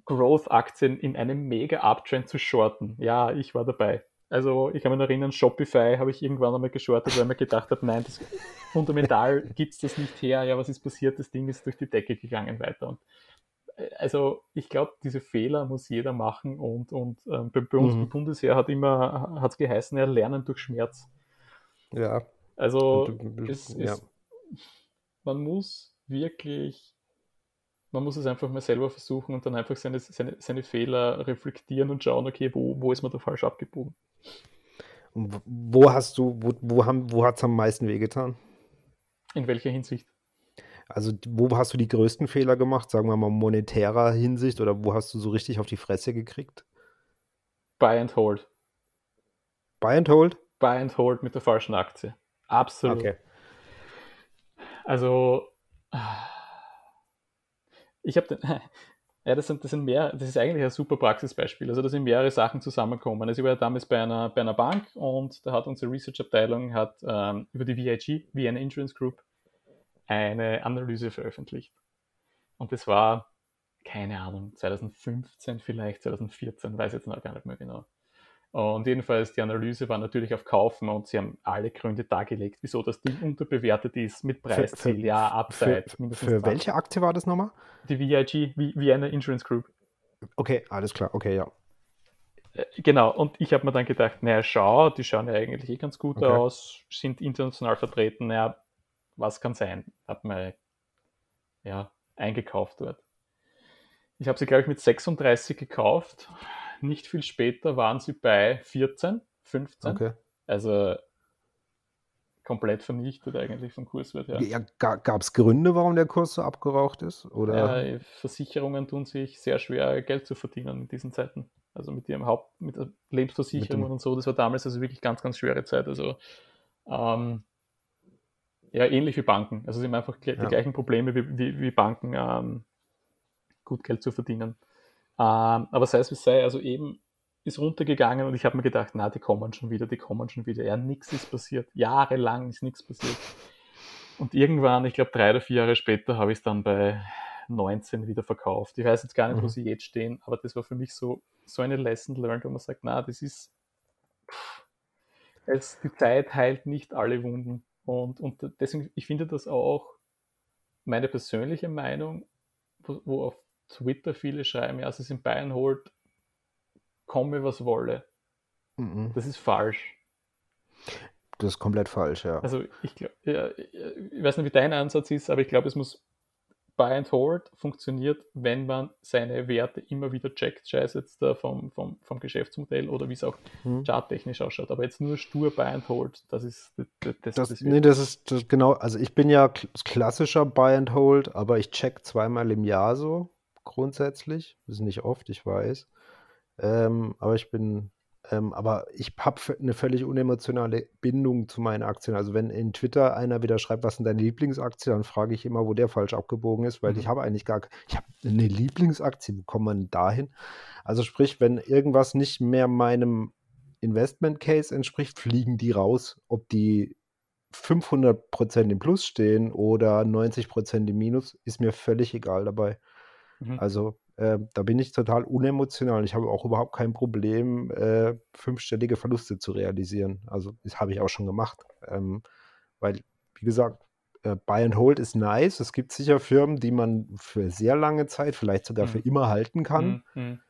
Growth-Aktien in einem mega-Uptrend zu shorten. Ja, ich war dabei. Also ich kann mich erinnern, Shopify habe ich irgendwann einmal geschortet, weil mir gedacht habe, nein, das, fundamental gibt es das nicht her. Ja, was ist passiert? Das Ding ist durch die Decke gegangen weiter. Und äh, also ich glaube, diese Fehler muss jeder machen und, und ähm, bei, bei uns Mhm. im Bundesheer hat immer hat's geheißen, ja, lernen durch Schmerz. Ja. Also du- es, ja. es, man muss wirklich, man muss es einfach mal selber versuchen und dann einfach seine, seine, seine Fehler reflektieren und schauen, okay, wo, wo ist man da falsch abgebogen. Und wo hast du, wo, wo, haben, wo hat es am meisten wehgetan? In welcher Hinsicht? Also wo hast du die größten Fehler gemacht, sagen wir mal monetärer Hinsicht, oder wo hast du so richtig auf die Fresse gekriegt? Buy and hold. Buy and hold? Buy and hold mit der falschen Aktie. Absolut. Okay. Also, ich habe ja, das sind, das sind mehr, das ist eigentlich ein super Praxisbeispiel. Also da sind mehrere Sachen zusammengekommen. Also ich war ja damals bei einer, bei einer Bank und da hat unsere Research-Abteilung hat ähm, über die VIG, Vienna Insurance Group, eine Analyse veröffentlicht. Und das war, keine Ahnung, 2015 vielleicht, 2014, weiß jetzt noch gar nicht mehr genau. Und jedenfalls, die Analyse war natürlich auf Kaufen und sie haben alle Gründe dargelegt, wieso das Ding unterbewertet ist, mit Preisziel, für, ja, Upside. Für, für welche Aktie war das nochmal? Die VIG, Vienna Insurance Group. Okay, alles klar, okay, ja. Äh, genau, und ich habe mir dann gedacht, naja, schau, die schauen ja eigentlich eh ganz gut okay. aus, sind international vertreten, naja, was kann sein? Hab mir ja, eingekauft dort. Ich habe sie, glaube ich, mit 36 gekauft nicht viel später waren sie bei 14, 15. Okay. Also komplett vernichtet eigentlich vom Kurswert her. Ja, Gab es Gründe, warum der Kurs so abgeraucht ist? Oder? Ja, Versicherungen tun sich sehr schwer, Geld zu verdienen in diesen Zeiten. Also mit ihrem Haupt, mit Lebensversicherungen und so, das war damals also wirklich ganz, ganz schwere Zeit. Also ähm, ja, ähnlich wie Banken. Also sie haben einfach die ja. gleichen Probleme wie, wie, wie Banken, ähm, gut Geld zu verdienen. Ähm, aber sei es wie sei, also eben ist runtergegangen und ich habe mir gedacht, na, die kommen schon wieder, die kommen schon wieder. Ja, nichts ist passiert. Jahrelang ist nichts passiert. Und irgendwann, ich glaube drei oder vier Jahre später, habe ich es dann bei 19 wieder verkauft. Ich weiß jetzt gar nicht, wo mhm. sie jetzt stehen, aber das war für mich so, so eine Lesson learned, wo man sagt, na, das ist, pff, es, die Zeit heilt nicht alle Wunden. Und, und deswegen, ich finde das auch meine persönliche Meinung, wo, wo auf Twitter viele schreiben, ja, sie sind Bayern holt, komme was wolle. Mhm. Das ist falsch. Das ist komplett falsch, ja. Also ich glaube, ja, ich weiß nicht, wie dein Ansatz ist, aber ich glaube, es muss Buy and Hold funktioniert, wenn man seine Werte immer wieder checkt, scheiß jetzt da vom, vom, vom Geschäftsmodell oder wie es auch hm. charttechnisch ausschaut. Aber jetzt nur stur Buy and Hold, das ist das, das, das, das Nee, das ist das genau, also ich bin ja klassischer Buy and Hold, aber ich check zweimal im Jahr so grundsätzlich. Das ist nicht oft, ich weiß. Ähm, aber ich bin, ähm, aber ich habe eine völlig unemotionale Bindung zu meinen Aktien. Also wenn in Twitter einer wieder schreibt, was sind deine Lieblingsaktien, dann frage ich immer, wo der falsch abgebogen ist, weil mhm. ich habe eigentlich gar, ich habe eine Lieblingsaktie, wo kommt man dahin? Also sprich, wenn irgendwas nicht mehr meinem Investment Case entspricht, fliegen die raus, ob die 500% im Plus stehen oder 90% im Minus, ist mir völlig egal dabei. Mhm. Also äh, da bin ich total unemotional. Ich habe auch überhaupt kein Problem, äh, fünfstellige Verluste zu realisieren. Also das habe ich auch schon gemacht. Ähm, weil, wie gesagt, äh, Buy and Hold ist nice. Es gibt sicher Firmen, die man für sehr lange Zeit, vielleicht sogar mhm. für immer halten kann. Mhm.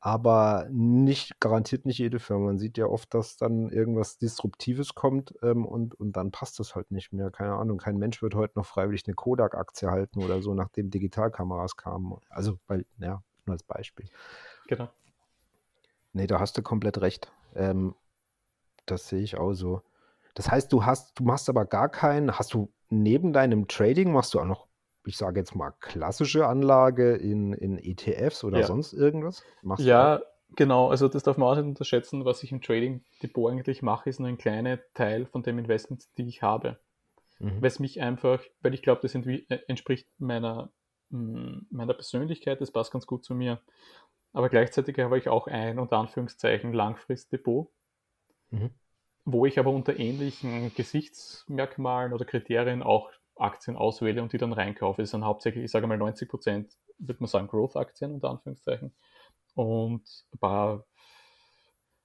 Aber nicht garantiert nicht jede Firma. Man sieht ja oft, dass dann irgendwas Disruptives kommt ähm, und, und dann passt das halt nicht mehr. Keine Ahnung, kein Mensch wird heute noch freiwillig eine Kodak-Aktie halten oder so, nachdem Digitalkameras kamen. Also, weil, ja, nur als Beispiel. Genau. Nee, da hast du komplett recht. Ähm, das sehe ich auch so. Das heißt, du hast, du machst aber gar keinen, hast du neben deinem Trading, machst du auch noch ich sage jetzt mal, klassische Anlage in, in ETFs oder ja. sonst irgendwas? Machst ja, genau. Also das darf man auch nicht unterschätzen. Was ich im Trading-Depot eigentlich mache, ist nur ein kleiner Teil von dem Investment, die ich habe. Mhm. Weil es mich einfach, weil ich glaube, das äh, entspricht meiner, mm, meiner Persönlichkeit, das passt ganz gut zu mir. Aber gleichzeitig habe ich auch ein, unter Anführungszeichen, Langfristdepot, mhm. wo ich aber unter ähnlichen Gesichtsmerkmalen oder Kriterien auch Aktien auswähle und die dann reinkaufe. Das sind hauptsächlich, ich sage mal 90 Prozent, würde man sagen, Growth-Aktien unter Anführungszeichen. Und ein paar,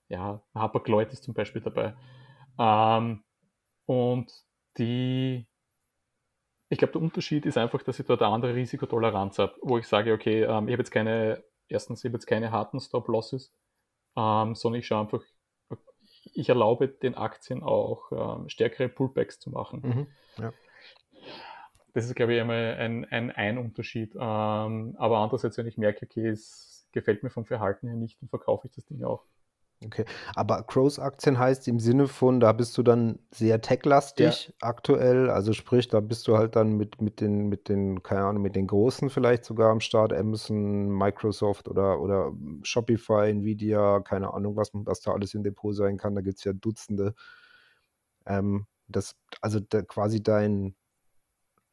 ja, Hapag-Lloyd ist zum Beispiel dabei. Ähm, und die, ich glaube, der Unterschied ist einfach, dass ich dort eine andere Risikotoleranz habe, wo ich sage, okay, ähm, ich habe jetzt keine, erstens, ich habe jetzt keine harten Stop-Losses, ähm, sondern ich schaue einfach, ich erlaube den Aktien auch ähm, stärkere Pullbacks zu machen. Mhm, ja. Das ist, glaube ich, einmal ein, ein, ein Unterschied. Ähm, aber andererseits, wenn ich merke, okay, es gefällt mir vom Verhalten her nicht, dann verkaufe ich das Ding auch. Okay, aber Crows-Aktien heißt im Sinne von, da bist du dann sehr tech-lastig ja. aktuell, also sprich, da bist du halt dann mit, mit den, mit den, keine Ahnung, mit den Großen vielleicht sogar am Start, Amazon, Microsoft oder, oder Shopify, Nvidia, keine Ahnung, was, was da alles im Depot sein kann, da gibt es ja Dutzende. Ähm, das, also da quasi dein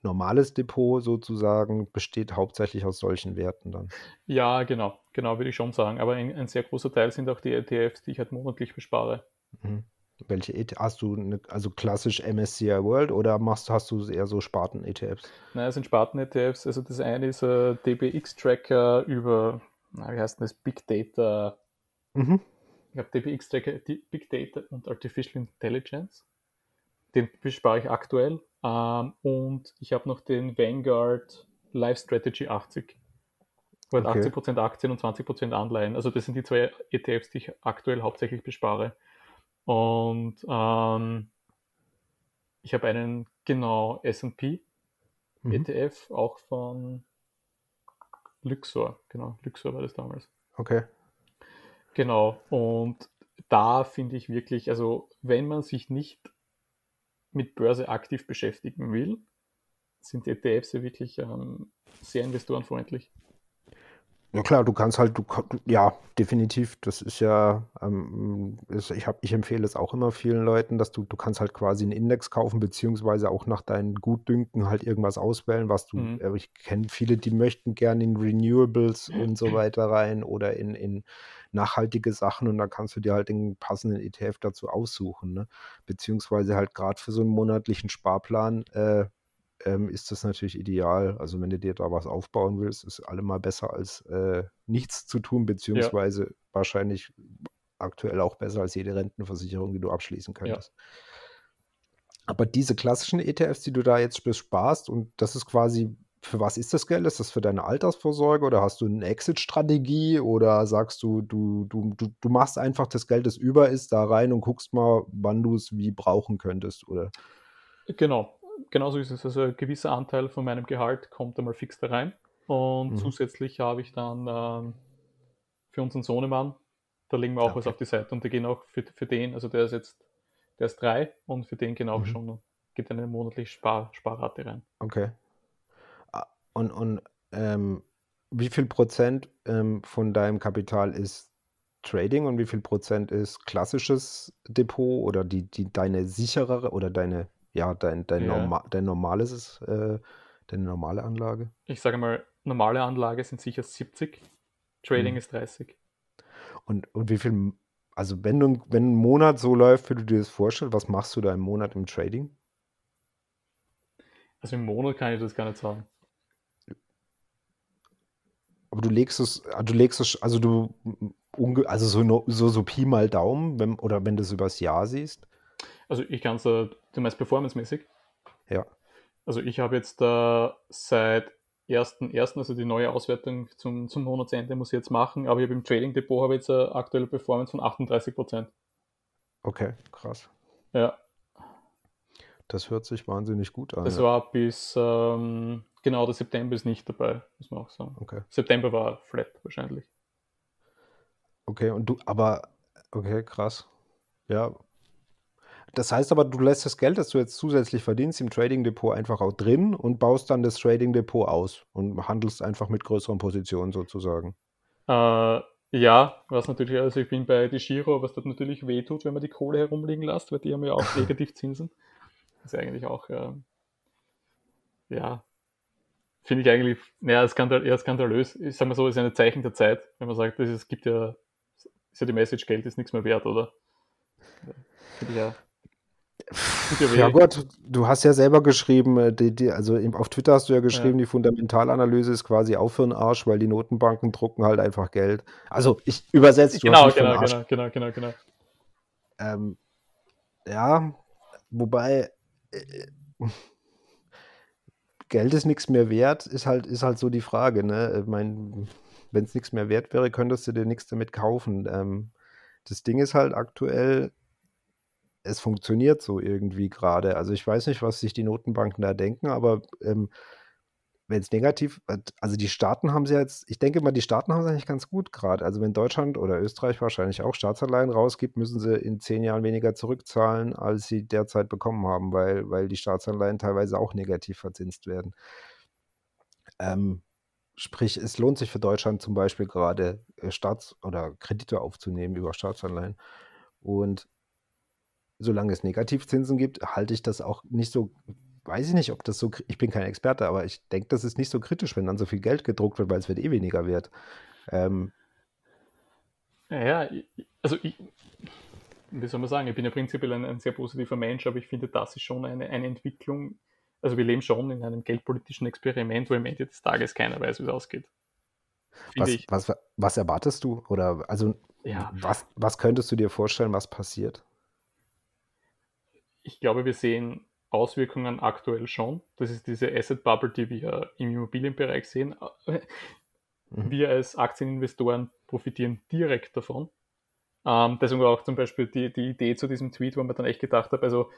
normales Depot sozusagen besteht hauptsächlich aus solchen Werten dann. Ja, genau, genau, würde ich schon sagen. Aber ein, ein sehr großer Teil sind auch die ETFs, die ich halt monatlich bespare. Mhm. Welche ETF hast du, eine, also klassisch MSCI World oder machst, hast du eher so Sparten-ETFs? Nein, es sind Sparten-ETFs. Also das eine ist ein DBX-Tracker über, na, wie heißt das, Big Data. Mhm. Ich habe DBX-Tracker, Big Data und Artificial Intelligence. Den bespare ich aktuell. Ähm, und ich habe noch den Vanguard Life Strategy 80. Wo okay. 80% Aktien und 20% Anleihen. Also das sind die zwei ETFs, die ich aktuell hauptsächlich bespare. Und ähm, ich habe einen genau SP mhm. ETF, auch von Luxor. Genau, Luxor war das damals. Okay. Genau, und da finde ich wirklich, also wenn man sich nicht mit Börse aktiv beschäftigen will, sind ETFs ja wirklich ähm, sehr investorenfreundlich. Ja klar, du kannst halt, du, ja, definitiv. Das ist ja, ähm, ist, ich, hab, ich empfehle es auch immer vielen Leuten, dass du, du kannst halt quasi einen Index kaufen, beziehungsweise auch nach deinen Gutdünken halt irgendwas auswählen, was du, mhm. äh, ich kenne viele, die möchten gerne in Renewables und so weiter rein oder in, in nachhaltige Sachen und dann kannst du dir halt den passenden ETF dazu aussuchen, ne? Beziehungsweise halt gerade für so einen monatlichen Sparplan, äh, ähm, ist das natürlich ideal. Also wenn du dir da was aufbauen willst, ist allemal besser als äh, nichts zu tun, beziehungsweise ja. wahrscheinlich aktuell auch besser als jede Rentenversicherung, die du abschließen könntest. Ja. Aber diese klassischen ETFs, die du da jetzt besparst, und das ist quasi, für was ist das Geld? Ist das für deine Altersvorsorge oder hast du eine Exit-Strategie oder sagst du, du, du, du, du machst einfach das Geld, das über ist, da rein und guckst mal, wann du es wie brauchen könntest, oder? Genau, genauso ist es. Also ein gewisser Anteil von meinem Gehalt kommt einmal fix da rein. Und mhm. zusätzlich habe ich dann ähm, für unseren Sohnemann, da legen wir auch okay. was auf die Seite und die gehen auch für, für den, also der ist jetzt, der ist drei und für den gehen auch mhm. schon, geht eine monatliche Spar, Sparrate rein. Okay. Und, und ähm, wie viel Prozent ähm, von deinem Kapital ist Trading und wie viel Prozent ist klassisches Depot oder die, die deine sicherere oder deine ja, dein, dein, Ja. Norma dein normales, äh, deine normale Anlage? Ich sage mal, normale Anlage sind sicher 70, Trading Mhm. ist 30. Und, und wie viel, also wenn du, wenn ein Monat so läuft, wie du dir das vorstellst, was machst du da im Monat im Trading? Also im Monat kann ich das gar nicht sagen. Aber du legst es, ah, du legst es, also du, also so, so, so Pi mal Daumen, wenn, oder wenn du es übers Jahr siehst? Also ich kann es, äh, du meinst performancemäßig? Ja. Also ich habe jetzt äh, seit 1.1., also die neue Auswertung zum, zum Monatsende muss ich jetzt machen, aber ich habe im Trading Depot habe jetzt eine aktuelle Performance von 38% Okay, krass. Ja. Das hört sich wahnsinnig gut an. Das ja. war bis, ähm, genau, der September ist nicht dabei, muss man auch sagen. Okay. September war flat wahrscheinlich. Okay, und du, aber, okay, krass. Ja, das heißt aber, du lässt das Geld, das du jetzt zusätzlich verdienst, im Trading Depot einfach auch drin und baust dann das Trading Depot aus und handelst einfach mit größeren Positionen sozusagen. Äh, ja, was natürlich, also ich bin bei die Giro, was dort natürlich wehtut, wenn man die Kohle herumliegen lässt, weil die haben ja auch Negativzinsen. Das ist eigentlich auch, äh, ja, finde ich eigentlich, naja, skandal, eher skandalös. Ich sage mal so, ist ein Zeichen der Zeit, wenn man sagt, es gibt ja, ist ja die Message, Geld ist nichts mehr wert, oder? Finde ich ja ja Gott, du hast ja selber geschrieben, äh, die, die, also auf Twitter hast du ja geschrieben, ja. die Fundamentalanalyse ist quasi auch für den Arsch, weil die Notenbanken drucken halt einfach Geld. Also ich übersetze genau, genau, genau, genau, genau, genau. Ähm, ja, wobei äh, Geld ist nichts mehr wert, ist halt, ist halt so die Frage. Ne? Wenn es nichts mehr wert wäre, könntest du dir nichts damit kaufen. Ähm, das Ding ist halt aktuell, es funktioniert so irgendwie gerade. Also ich weiß nicht, was sich die Notenbanken da denken, aber ähm, wenn es negativ, also die Staaten haben sie jetzt, ich denke mal, die Staaten haben es eigentlich ganz gut gerade. Also wenn Deutschland oder Österreich wahrscheinlich auch Staatsanleihen rausgibt, müssen sie in zehn Jahren weniger zurückzahlen, als sie derzeit bekommen haben, weil, weil die Staatsanleihen teilweise auch negativ verzinst werden. Ähm, sprich, es lohnt sich für Deutschland zum Beispiel gerade äh, Staats- oder Kredite aufzunehmen über Staatsanleihen. Und solange es Negativzinsen gibt, halte ich das auch nicht so, weiß ich nicht, ob das so, ich bin kein Experte, aber ich denke, das ist nicht so kritisch, wenn dann so viel Geld gedruckt wird, weil es wird eh weniger wert. Ähm, ja, also ich, wie soll man sagen, ich bin ja prinzipiell ein, ein, sehr positiver Mensch, aber ich finde, das ist schon eine, eine Entwicklung. Also wir leben schon in einem geldpolitischen Experiment, wo am Ende des Tages keiner weiß, wie es ausgeht. Was, was, was, erwartest du? Oder also ja. was, was könntest du dir vorstellen, was passiert? Ich glaube, wir sehen Auswirkungen aktuell schon. Das ist diese Asset Bubble, die wir im Immobilienbereich sehen. Mhm. Wir als Aktieninvestoren profitieren direkt davon. Ähm, deswegen auch zum Beispiel die, die Idee zu diesem Tweet, wo man dann echt gedacht hat, also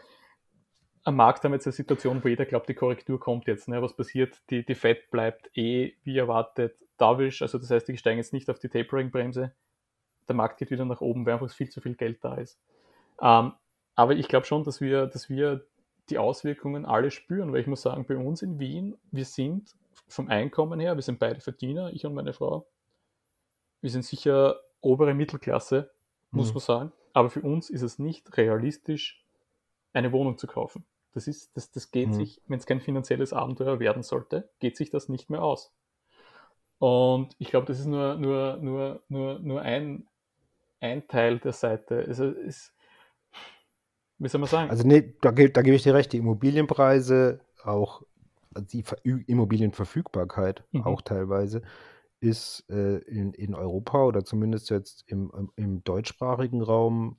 am Markt haben wir jetzt eine Situation, wo jeder glaubt, die Korrektur kommt jetzt. Ne? Was passiert? Die, die Fed bleibt eh, wie erwartet, dovish, also das heißt, die steigen jetzt nicht auf die Tapering-Bremse. Der Markt geht wieder nach oben, weil einfach viel zu viel Geld da ist. Ähm, aber ich glaube schon, dass wir, dass wir die Auswirkungen alle spüren, weil ich muss sagen, bei uns in Wien, wir sind vom Einkommen her, wir sind beide Verdiener, ich und meine Frau. Wir sind sicher obere Mittelklasse, muss mhm. man sagen. Aber für uns ist es nicht realistisch, eine Wohnung zu kaufen. Das ist, das, das geht mhm. sich, wenn es kein finanzielles Abenteuer werden sollte, geht sich das nicht mehr aus. Und ich glaube, das ist nur, nur, nur, nur, nur ein, ein Teil der Seite. Also ist, wie soll man sagen? Also nee, da, da gebe ich dir recht, die Immobilienpreise, auch die Immobilienverfügbarkeit mhm. auch teilweise, ist äh, in, in Europa oder zumindest jetzt im, im deutschsprachigen Raum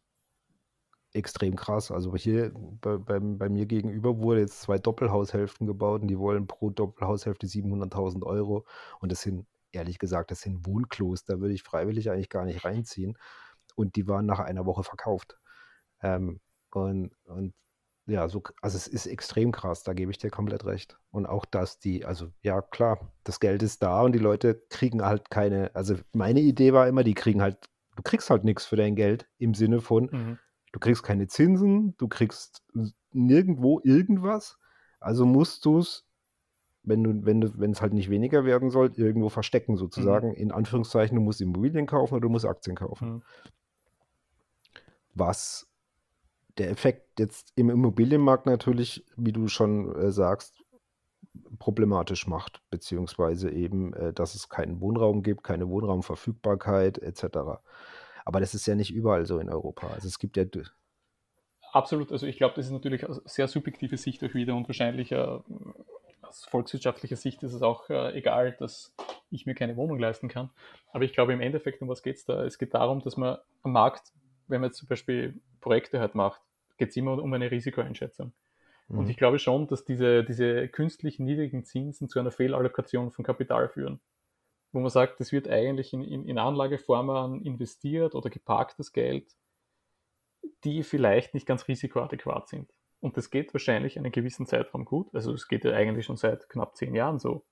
extrem krass. Also hier bei, bei, bei, mir gegenüber wurde jetzt zwei Doppelhaushälften gebaut und die wollen pro Doppelhaushälfte 700.000 Euro. Und das sind, ehrlich gesagt, das sind Wohnklos. Da würde ich freiwillig eigentlich gar nicht reinziehen. Und die waren nach einer Woche verkauft. Ähm, und, und ja, so, also es ist extrem krass, da gebe ich dir komplett recht. Und auch, dass die, also ja, klar, das Geld ist da und die Leute kriegen halt keine, also meine Idee war immer, die kriegen halt, du kriegst halt nichts für dein Geld im Sinne von, mhm. du kriegst keine Zinsen, du kriegst nirgendwo irgendwas, also musst du es, wenn du, wenn du, wenn es halt nicht weniger werden soll, irgendwo verstecken sozusagen, mhm. in Anführungszeichen, du musst Immobilien kaufen oder du musst Aktien kaufen. Mhm. Was der Effekt jetzt im Immobilienmarkt natürlich, wie du schon äh, sagst, problematisch macht, beziehungsweise eben, äh, dass es keinen Wohnraum gibt, keine Wohnraumverfügbarkeit etc. Aber das ist ja nicht überall so in Europa. Also es gibt ja. Absolut, also ich glaube, das ist natürlich eine sehr subjektive Sicht auch wieder und wahrscheinlich äh, aus volkswirtschaftlicher Sicht ist es auch äh, egal, dass ich mir keine Wohnung leisten kann. Aber ich glaube im Endeffekt, um was geht es da? Es geht darum, dass man am Markt wenn man jetzt zum Beispiel Projekte halt macht, geht es immer um eine Risikoeinschätzung. Mhm. Und ich glaube schon, dass diese, diese künstlichen niedrigen Zinsen zu einer Fehlallokation von Kapital führen. Wo man sagt, das wird eigentlich in, in, in Anlageformen investiert oder geparktes Geld, die vielleicht nicht ganz risikoadäquat sind. Und das geht wahrscheinlich einen gewissen Zeitraum gut. Also es geht ja eigentlich schon seit knapp zehn Jahren so.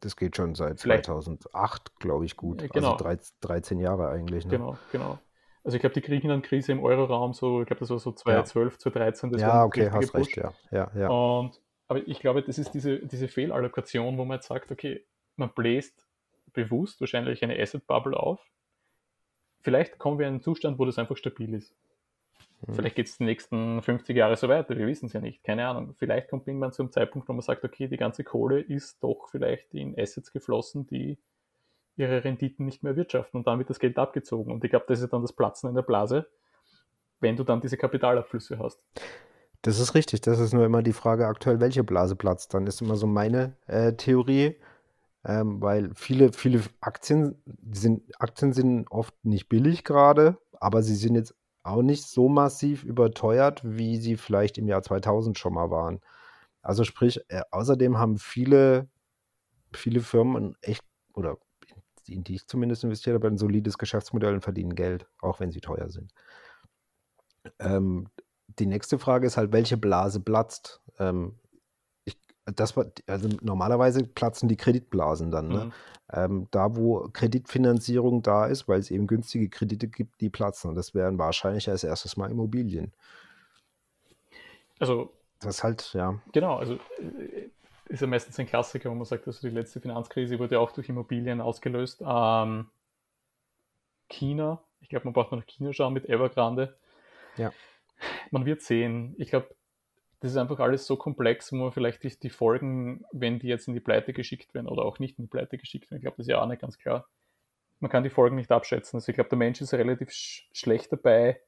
Das geht schon seit Vielleicht. 2008, glaube ich, gut. Genau. Also 13 Jahre eigentlich. Ne? Genau, genau. Also ich glaube, die Griechenland-Krise im Euroraum, so, ich glaube, das war so 2012, ja. 2013. Das ja, okay, hast recht, ja. ja, ja. Und, aber ich glaube, das ist diese, diese Fehlallokation, wo man jetzt sagt, okay, man bläst bewusst wahrscheinlich eine Asset-Bubble auf. Vielleicht kommen wir in einen Zustand, wo das einfach stabil ist. Hm. Vielleicht geht es die nächsten 50 Jahre so weiter, wir wissen es ja nicht, keine Ahnung. Vielleicht kommt irgendwann zu einem Zeitpunkt, wo man sagt, okay, die ganze Kohle ist doch vielleicht in Assets geflossen, die ihre Renditen nicht mehr wirtschaften und dann wird das Geld abgezogen. Und ich glaube, das ist dann das Platzen in der Blase, wenn du dann diese Kapitalabflüsse hast. Das ist richtig. Das ist nur immer die Frage aktuell, welche Blase platzt. Dann ist immer so meine äh, Theorie, ähm, weil viele, viele Aktien sind, Aktien sind oft nicht billig gerade, aber sie sind jetzt auch nicht so massiv überteuert, wie sie vielleicht im Jahr 2000 schon mal waren. Also sprich, äh, außerdem haben viele, viele Firmen echt oder in die ich zumindest investiert habe, ein solides Geschäftsmodell und verdienen Geld, auch wenn sie teuer sind. Ähm, die nächste Frage ist halt, welche Blase platzt? Ähm, ich, das war, also normalerweise platzen die Kreditblasen dann. Ne? Mhm. Ähm, da, wo Kreditfinanzierung da ist, weil es eben günstige Kredite gibt, die platzen. Und das wären wahrscheinlich als erstes mal Immobilien. Also. Das halt, ja. Genau, also äh, ist ja meistens ein Klassiker, wo man sagt, also die letzte Finanzkrise wurde auch durch Immobilien ausgelöst. Ähm, China, ich glaube, man braucht noch nach China schauen mit Evergrande. Ja. man wird sehen. Ich glaube, das ist einfach alles so komplex, wo man vielleicht die, die, Folgen, wenn die jetzt in die Pleite geschickt werden oder auch nicht in die Pleite geschickt werden, ich glaube, das ist ja auch nicht ganz klar. Man kann die Folgen nicht abschätzen. Also ich glaube, der Mensch ist relativ sch schlecht dabei,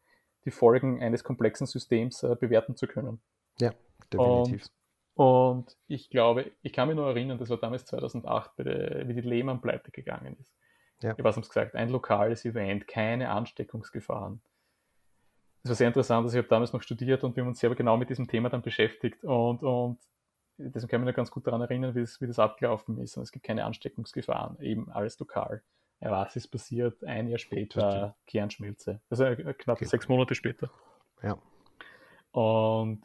die Folgen eines komplexen Systems äh, bewerten zu können. Ja, definitiv. Und, und, ich glaube, ich kann mich nur erinnern, das war damals 2008, der, wie die Lehmann pleite gegangen ist. Ja. Ich weiß, haben gesagt, ein lokales Event, keine Ansteckungsgefahren das war sehr interessant, dass ich habe damals noch studiert und wir haben uns sehr genau mit diesem Thema dann beschäftigt und, und deswegen kann ich mich noch ganz gut daran erinnern, wie das, wie das abgelaufen ist. Und es gibt keine Ansteckungsgefahren, eben alles lokal. Ja, was ist passiert? Ein Jahr später Kernschmelze. Also äh, knapp okay. sechs Monate später. Ja. Und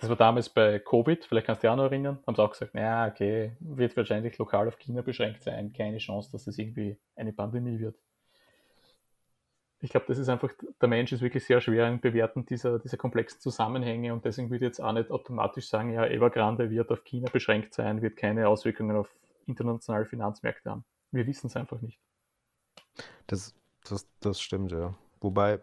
das war damals bei Covid, vielleicht kannst du dich auch noch erinnern, haben sie auch gesagt, naja, okay, wird wahrscheinlich lokal auf China beschränkt sein, keine Chance, dass das irgendwie eine Pandemie wird ich glaube, das ist einfach, der Mensch ist wirklich sehr schwer im Bewerten dieser, dieser komplexen Zusammenhänge und deswegen würde ich jetzt auch nicht automatisch sagen, ja, Evergrande wird auf China beschränkt sein, wird keine Auswirkungen auf internationale Finanzmärkte haben. Wir wissen es einfach nicht. Das, das, das stimmt, ja. Wobei,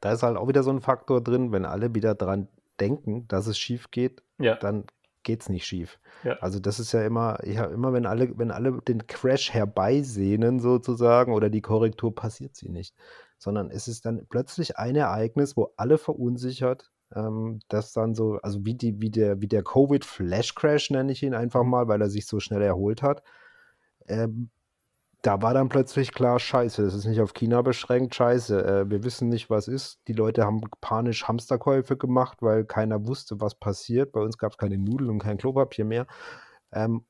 da ist halt auch wieder so ein Faktor drin, wenn alle wieder dran denken, dass es schief geht, ja. dann geht es nicht schief. Ja. Also das ist ja immer, ja, immer wenn alle, wenn alle den Crash herbeisehnen sozusagen oder die Korrektur, passiert sie nicht sondern es ist dann plötzlich ein Ereignis, wo alle verunsichert, ähm, das dann so, also wie, die, wie der, wie der Covid-Flash-Crash nenne ich ihn einfach mhm. mal, weil er sich so schnell erholt hat. Ähm, da war dann plötzlich klar, scheiße, das ist nicht auf China beschränkt, scheiße, äh, wir wissen nicht, was ist. Die Leute haben panisch Hamsterkäufe gemacht, weil keiner wusste, was passiert. Bei uns gab es keine Nudeln und kein Klopapier mehr. Ähm,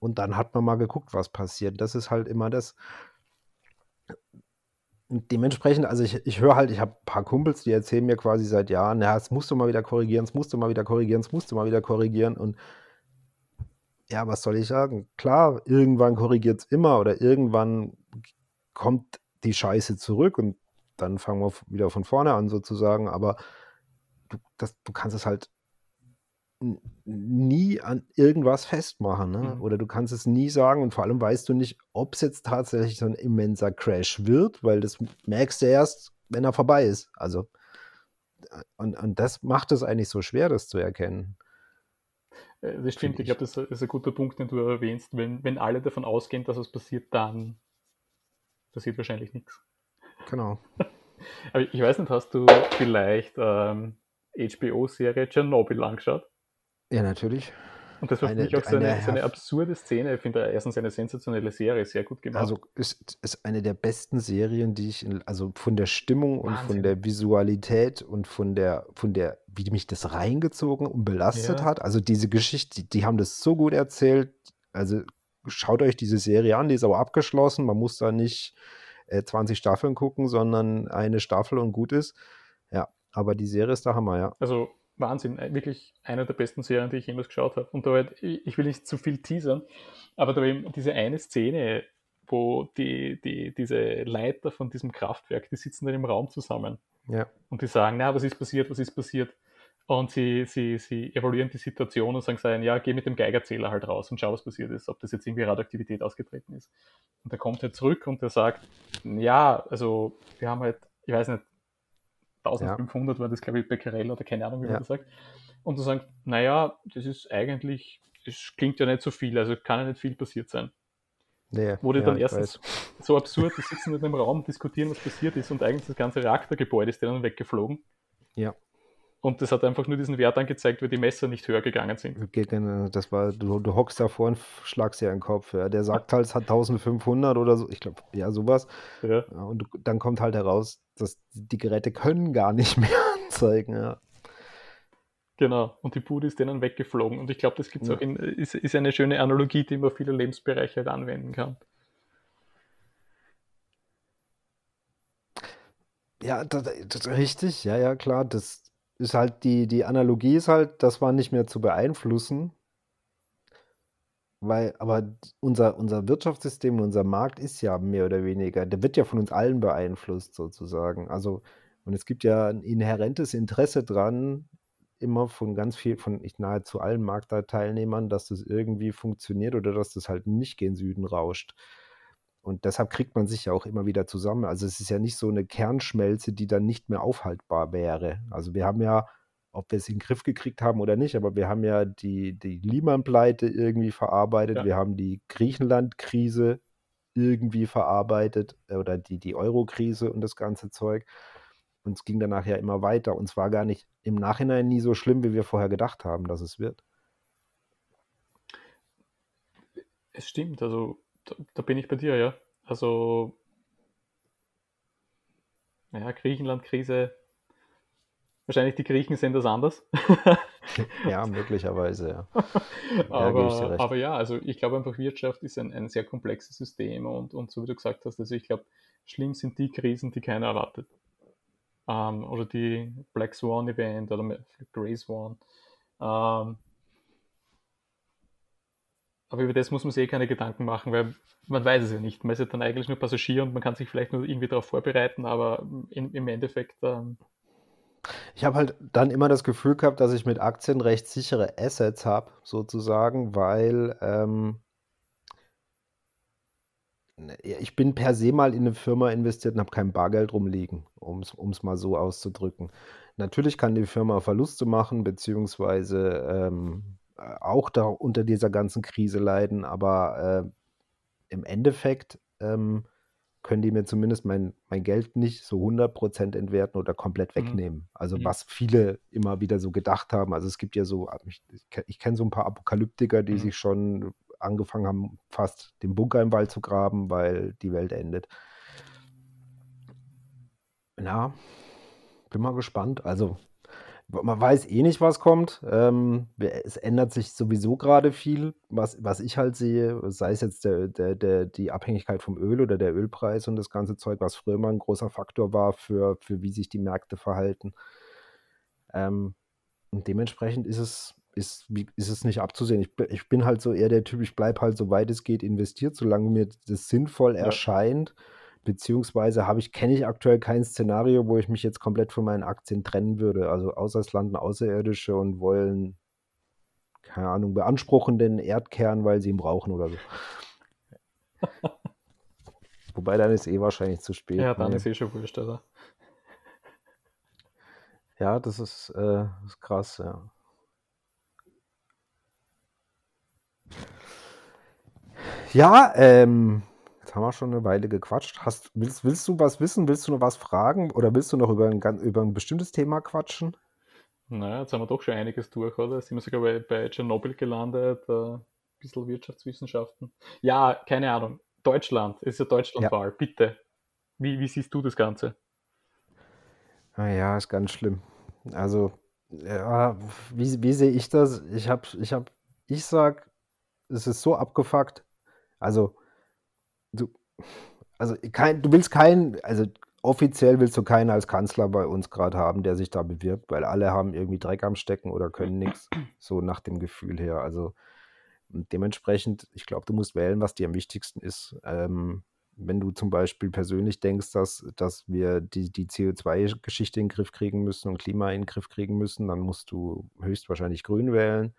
und dann hat man mal geguckt, was passiert. Das ist halt immer das, dementsprechend, also ich, ich höre halt, ich habe ein paar Kumpels, die erzählen mir quasi seit Jahren, ja, es musst du mal wieder korrigieren, es musst du mal wieder korrigieren, es musst du mal wieder korrigieren. Und ja, was soll ich sagen? Klar, irgendwann korrigiert es immer oder irgendwann kommt die Scheiße zurück und dann fangen wir wieder von vorne an sozusagen, aber du, das, du kannst es halt nie an irgendwas festmachen. Ne? Mhm. Oder du kannst es nie sagen und vor allem weißt du nicht, ob es jetzt tatsächlich so ein immenser Crash wird, weil das merkst du erst, wenn er vorbei ist. Also, äh, und, und das macht es eigentlich so schwer, das zu erkennen. Äh, das stimmt, ich glaube, das ist ein guter Punkt, den du erwähnst. Wenn, wenn alle davon ausgehen, dass es passiert, dann passiert wahrscheinlich nichts. Genau. Aber ich weiß nicht, hast du vielleicht ähm, HBO-Serie Chernobyl angeschaut? Ja, natürlich. Und das war für mich auch so eine, eine, so eine absurde Szene. Ich finde erstens eine sensationelle Serie, sehr gut gemacht. Also ist, ist eine der besten Serien, die ich, in, also von der Stimmung und Wahnsinn. von der Visualität und von der, von der, wie mich das reingezogen und belastet ja. hat. Also diese Geschichte, die, die haben das so gut erzählt. Also schaut euch diese Serie an, die ist auch abgeschlossen. Man muss da nicht äh, 20 Staffeln gucken, sondern eine Staffel und gut ist. Ja, aber die Serie ist der Hammer, ja. Also Wahnsinn, äh, wirklich eine der besten Serien, die ich jemals geschaut habe. Und da halt, ich will nicht zu viel teasern, aber da war eben diese eine Szene, wo die, die, diese Leiter von diesem Kraftwerk, die sitzen dann im Raum zusammen. Ja. Und die sagen, na, was ist passiert, was ist passiert? Und sie, sie, sie evaluieren die Situation und sagen, sagen, ja, geh mit dem Geigerzähler halt raus und schau, was passiert ist, ob das jetzt irgendwie Radioaktivität ausgetreten ist. Und der kommt halt zurück und der sagt, ja, also wir haben halt, ich weiß nicht, 1500 ja. war das, glaube ich, Becquerel oder keine Ahnung, wie ja. man das sagt. Und zu sagen, naja, das ist eigentlich, das klingt ja nicht so viel, also kann ja nicht viel passiert sein. Nee, Wurde ja, dann erstens so absurd, die sitzen in einem Raum, diskutieren, was passiert ist und eigentlich das ganze Reaktorgebäude ist denen weggeflogen. Ja. Und das hat einfach nur diesen Wert angezeigt, weil die Messer nicht höher gegangen sind. Das war, du, du hockst davor und schlagst dir einen Kopf. Ja. Der sagt halt, es hat 1500 oder so, ich glaube, ja, sowas. Ja. Und dann kommt halt heraus, dass die Geräte können gar nicht mehr anzeigen. Ja. Genau, und die Bude ist denen weggeflogen. Und ich glaube, das gibt's ja. auch in, ist, ist eine schöne Analogie, die man viele Lebensbereiche halt anwenden kann. Ja, das, das, richtig, ja, ja, klar. Das, ist halt die, die Analogie ist halt, das war nicht mehr zu beeinflussen. Weil, aber unser, unser Wirtschaftssystem, unser Markt ist ja mehr oder weniger, der wird ja von uns allen beeinflusst sozusagen. Also, und es gibt ja ein inhärentes Interesse dran, immer von ganz viel, von ich nahezu allen Marktteilnehmern, dass das irgendwie funktioniert oder dass das halt nicht gen Süden rauscht. Und deshalb kriegt man sich ja auch immer wieder zusammen. Also es ist ja nicht so eine Kernschmelze, die dann nicht mehr aufhaltbar wäre. Also wir haben ja, ob wir es in den Griff gekriegt haben oder nicht, aber wir haben ja die, die Lehman-Pleite irgendwie verarbeitet, ja. wir haben die Griechenland-Krise irgendwie verarbeitet äh, oder die, die Euro-Krise und das ganze Zeug. Und es ging danach ja immer weiter. Und es war gar nicht im Nachhinein nie so schlimm, wie wir vorher gedacht haben, dass es wird. Es stimmt, also da, da bin ich bei dir, ja. Also, naja, Griechenland-Krise, wahrscheinlich die Griechen sehen das anders. ja, möglicherweise, ja. aber, ja, aber ja, also ich glaube einfach, Wirtschaft ist ein, ein sehr komplexes System und, und so wie du gesagt hast, also ich glaube, schlimm sind die Krisen, die keiner erwartet. Ähm, oder die Black Swan Event oder Grey Swan. Ähm, aber über das muss man sich eh keine Gedanken machen, weil man weiß es ja nicht. Man ist ja dann eigentlich nur Passagier und man kann sich vielleicht nur irgendwie darauf vorbereiten, aber in, im Endeffekt ähm, ich habe halt dann immer das Gefühl gehabt, dass ich mit Aktien recht sichere Assets habe, sozusagen, weil ähm, ne, ich bin per se mal in eine Firma investiert und habe kein Bargeld rumliegen, um es mal so auszudrücken. Natürlich kann die Firma Verluste machen, beziehungsweise ähm, auch da unter dieser ganzen Krise leiden, aber äh, im Endeffekt ähm, können die mir zumindest mein, mein Geld nicht so 100% entwerten oder komplett mhm. wegnehmen. Also mhm. was viele immer wieder so gedacht haben. Also es gibt ja so, ich, ich kenne so ein paar Apokalyptiker, die mhm. sich schon angefangen haben, fast den Bunker im Wald zu graben, weil die Welt endet. Ja, bin mal gespannt. Also man weiß eh nicht, was kommt. Ähm, es ändert sich sowieso gerade viel, was, was ich halt sehe, sei es jetzt der, der, der, die Abhängigkeit vom Öl oder der Ölpreis und das ganze Zeug, was früher mal ein großer Faktor war für, für wie sich die Märkte verhalten. Ähm, und dementsprechend ist es, ist, ist es nicht abzusehen. Ich, ich bin halt so eher der Typ, ich bleibe halt so weit es geht investiert, solange mir das sinnvoll ja. erscheint beziehungsweise habe ich, kenne ich aktuell kein Szenario, wo ich mich jetzt komplett von meinen Aktien trennen würde. Also außer es landen Außerirdische und wollen, keine Ahnung, beanspruchen den Erdkern, weil sie ihn brauchen oder so. Wobei dann ist eh wahrscheinlich zu spät. Ja, dann ne? ist eh schon wurscht, oder? Ja, das ist, äh, ist krass, ja. Ja, ähm, haben wir schon eine Weile gequatscht. Hast, willst, willst du was wissen? Willst du noch was fragen? Oder willst du noch über ein, über ein bestimmtes Thema quatschen? Naja, jetzt haben wir doch schon einiges durch, oder? Jetzt sind wir sogar bei, bei Tschernobyl gelandet, äh, ein bisschen Wirtschaftswissenschaften. Ja, keine Ahnung. Deutschland, ist ja Deutschlandwahl, ja. bitte. Wie, wie siehst du das Ganze? Naja, ah ist ganz schlimm. Also, ja, wie, wie sehe ich das? Ich habe, ich habe, ich sag, es ist so abgefuckt. Also, du, also kein, du willst keinen, also offiziell willst du keinen als Kanzler bei uns gerade haben, der sich da bewirbt, weil alle haben irgendwie Dreck am Stecken oder können nichts, so nach dem Gefühl her. Also dementsprechend, ich glaube, du musst wählen, was dir am wichtigsten ist. Ähm, wenn du zum Beispiel persönlich denkst, dass, dass wir die, die CO2-Geschichte in den Griff kriegen müssen und Klima in den Griff kriegen müssen, dann musst du höchstwahrscheinlich grün wählen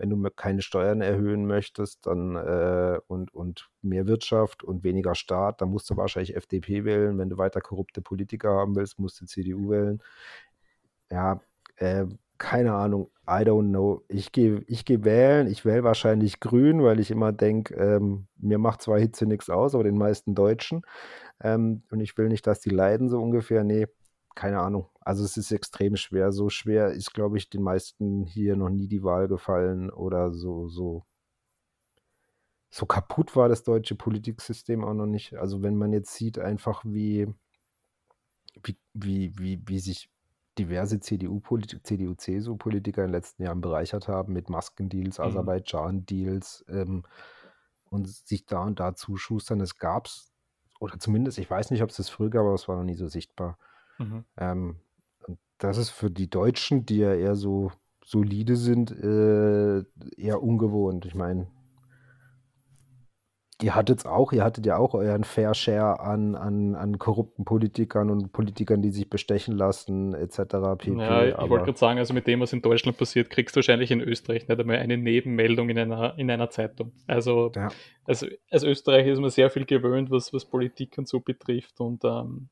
wenn du keine Steuern erhöhen möchtest, dann äh, und, und mehr Wirtschaft und weniger Staat, dann musst du wahrscheinlich FDP wählen. Wenn du weiter korrupte Politiker haben willst, musst du CDU wählen. Ja, äh, keine Ahnung, I don't know. Ich gehe ich geh wählen, ich wähle wahrscheinlich grün, weil ich immer denke, ähm, mir macht zwar Hitze nichts aus, aber den meisten Deutschen. Ähm, und ich will nicht, dass die leiden, so ungefähr. Nee, keine Ahnung. Also es ist extrem schwer. So schwer ist, glaube ich, den meisten hier noch nie die Wahl gefallen oder so, so, so kaputt war das deutsche Politiksystem auch noch nicht. Also wenn man jetzt sieht, einfach wie, wie, wie, wie, wie sich diverse CDU-Politiker, CDU-CSU-Politiker in den letzten Jahren bereichert haben mit Maskendeals, mhm. Aserbaidschan-Deals ähm, und sich da und da zuschustern. Es gab es, oder zumindest, ich weiß nicht, ob es das früher gab, aber es war noch nie so sichtbar. Mhm. Ähm, das ist für die Deutschen, die ja eher so solide sind, äh, eher ungewohnt. Ich meine, ihr hattet auch, ihr hattet ja auch euren Fair Share an, an, an korrupten Politikern und Politikern, die sich bestechen lassen, etc. pp. Ja, ich wollte gerade sagen, also mit dem, was in Deutschland passiert, kriegst du wahrscheinlich in Österreich nicht einmal eine Nebenmeldung in einer, in einer Zeitung. Also ja. als, als Österreich ist man sehr viel gewöhnt, was, was Politik und so betrifft und ähm,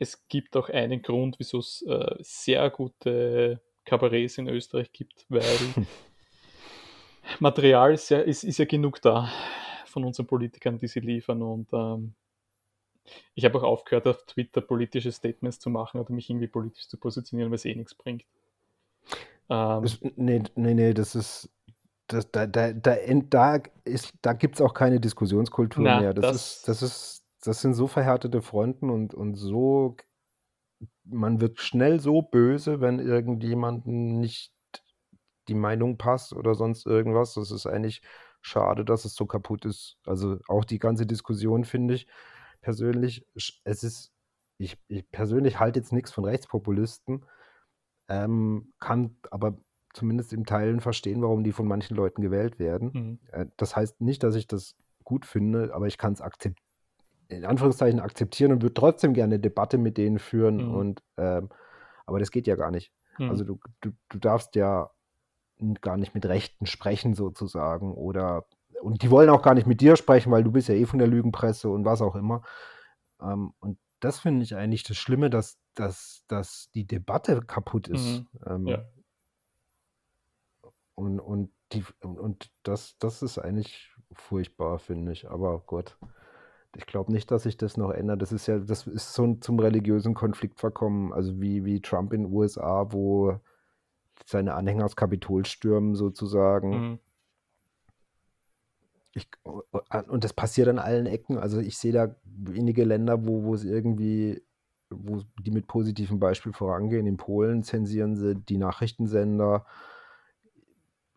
es gibt auch einen Grund, wieso es äh, sehr gute Kabarets in Österreich gibt, weil Material ist ja, ist, ist ja genug da von unseren Politikern, die sie liefern. Und ähm, ich habe auch aufgehört, auf Twitter politische Statements zu machen oder mich irgendwie politisch zu positionieren, weil es eh nichts bringt. Ähm, das, nee, nee, nee, das ist. Das, da da, da, da, da gibt es auch keine Diskussionskultur na, mehr. Das, das, ist, das, ist, das sind so verhärtete Fronten und, und so. Man wird schnell so böse, wenn irgendjemanden nicht die Meinung passt oder sonst irgendwas. Das ist eigentlich schade, dass es so kaputt ist. Also auch die ganze Diskussion finde ich persönlich, es ist, ich, ich persönlich halte jetzt nichts von Rechtspopulisten, ähm, kann aber zumindest in Teilen verstehen, warum die von manchen Leuten gewählt werden. Mhm. Äh, das heißt nicht, dass ich das gut finde, aber ich kann es akzeptieren in Anführungszeichen akzeptieren und würde trotzdem gerne eine Debatte mit denen führen. Mhm. Und ähm, aber das geht ja gar nicht. Mhm. Also du, du, du darfst ja gar nicht mit Rechten sprechen sozusagen oder und die wollen auch gar nicht mit dir sprechen, weil du bist ja eh von der Lügenpresse und was auch immer. Ähm, und das finde ich eigentlich das Schlimme, dass, dass, dass die Debatte kaputt ist. Mhm. Ähm, ja. Und, und, die, und das, das ist eigentlich furchtbar, finde ich. Aber Gott, ich glaube nicht, dass sich das noch ändert. Das ist ja, das ist so zum religiösen Konflikt verkommen. Also wie, wie Trump in den USA, wo seine Anhänger aufs Kapitol stürmen, sozusagen. Mhm. Ich, und das passiert an allen Ecken. Also ich sehe da wenige Länder, wo, wo es irgendwie, wo die mit positivem Beispiel vorangehen. In Polen zensieren sie die Nachrichtensender.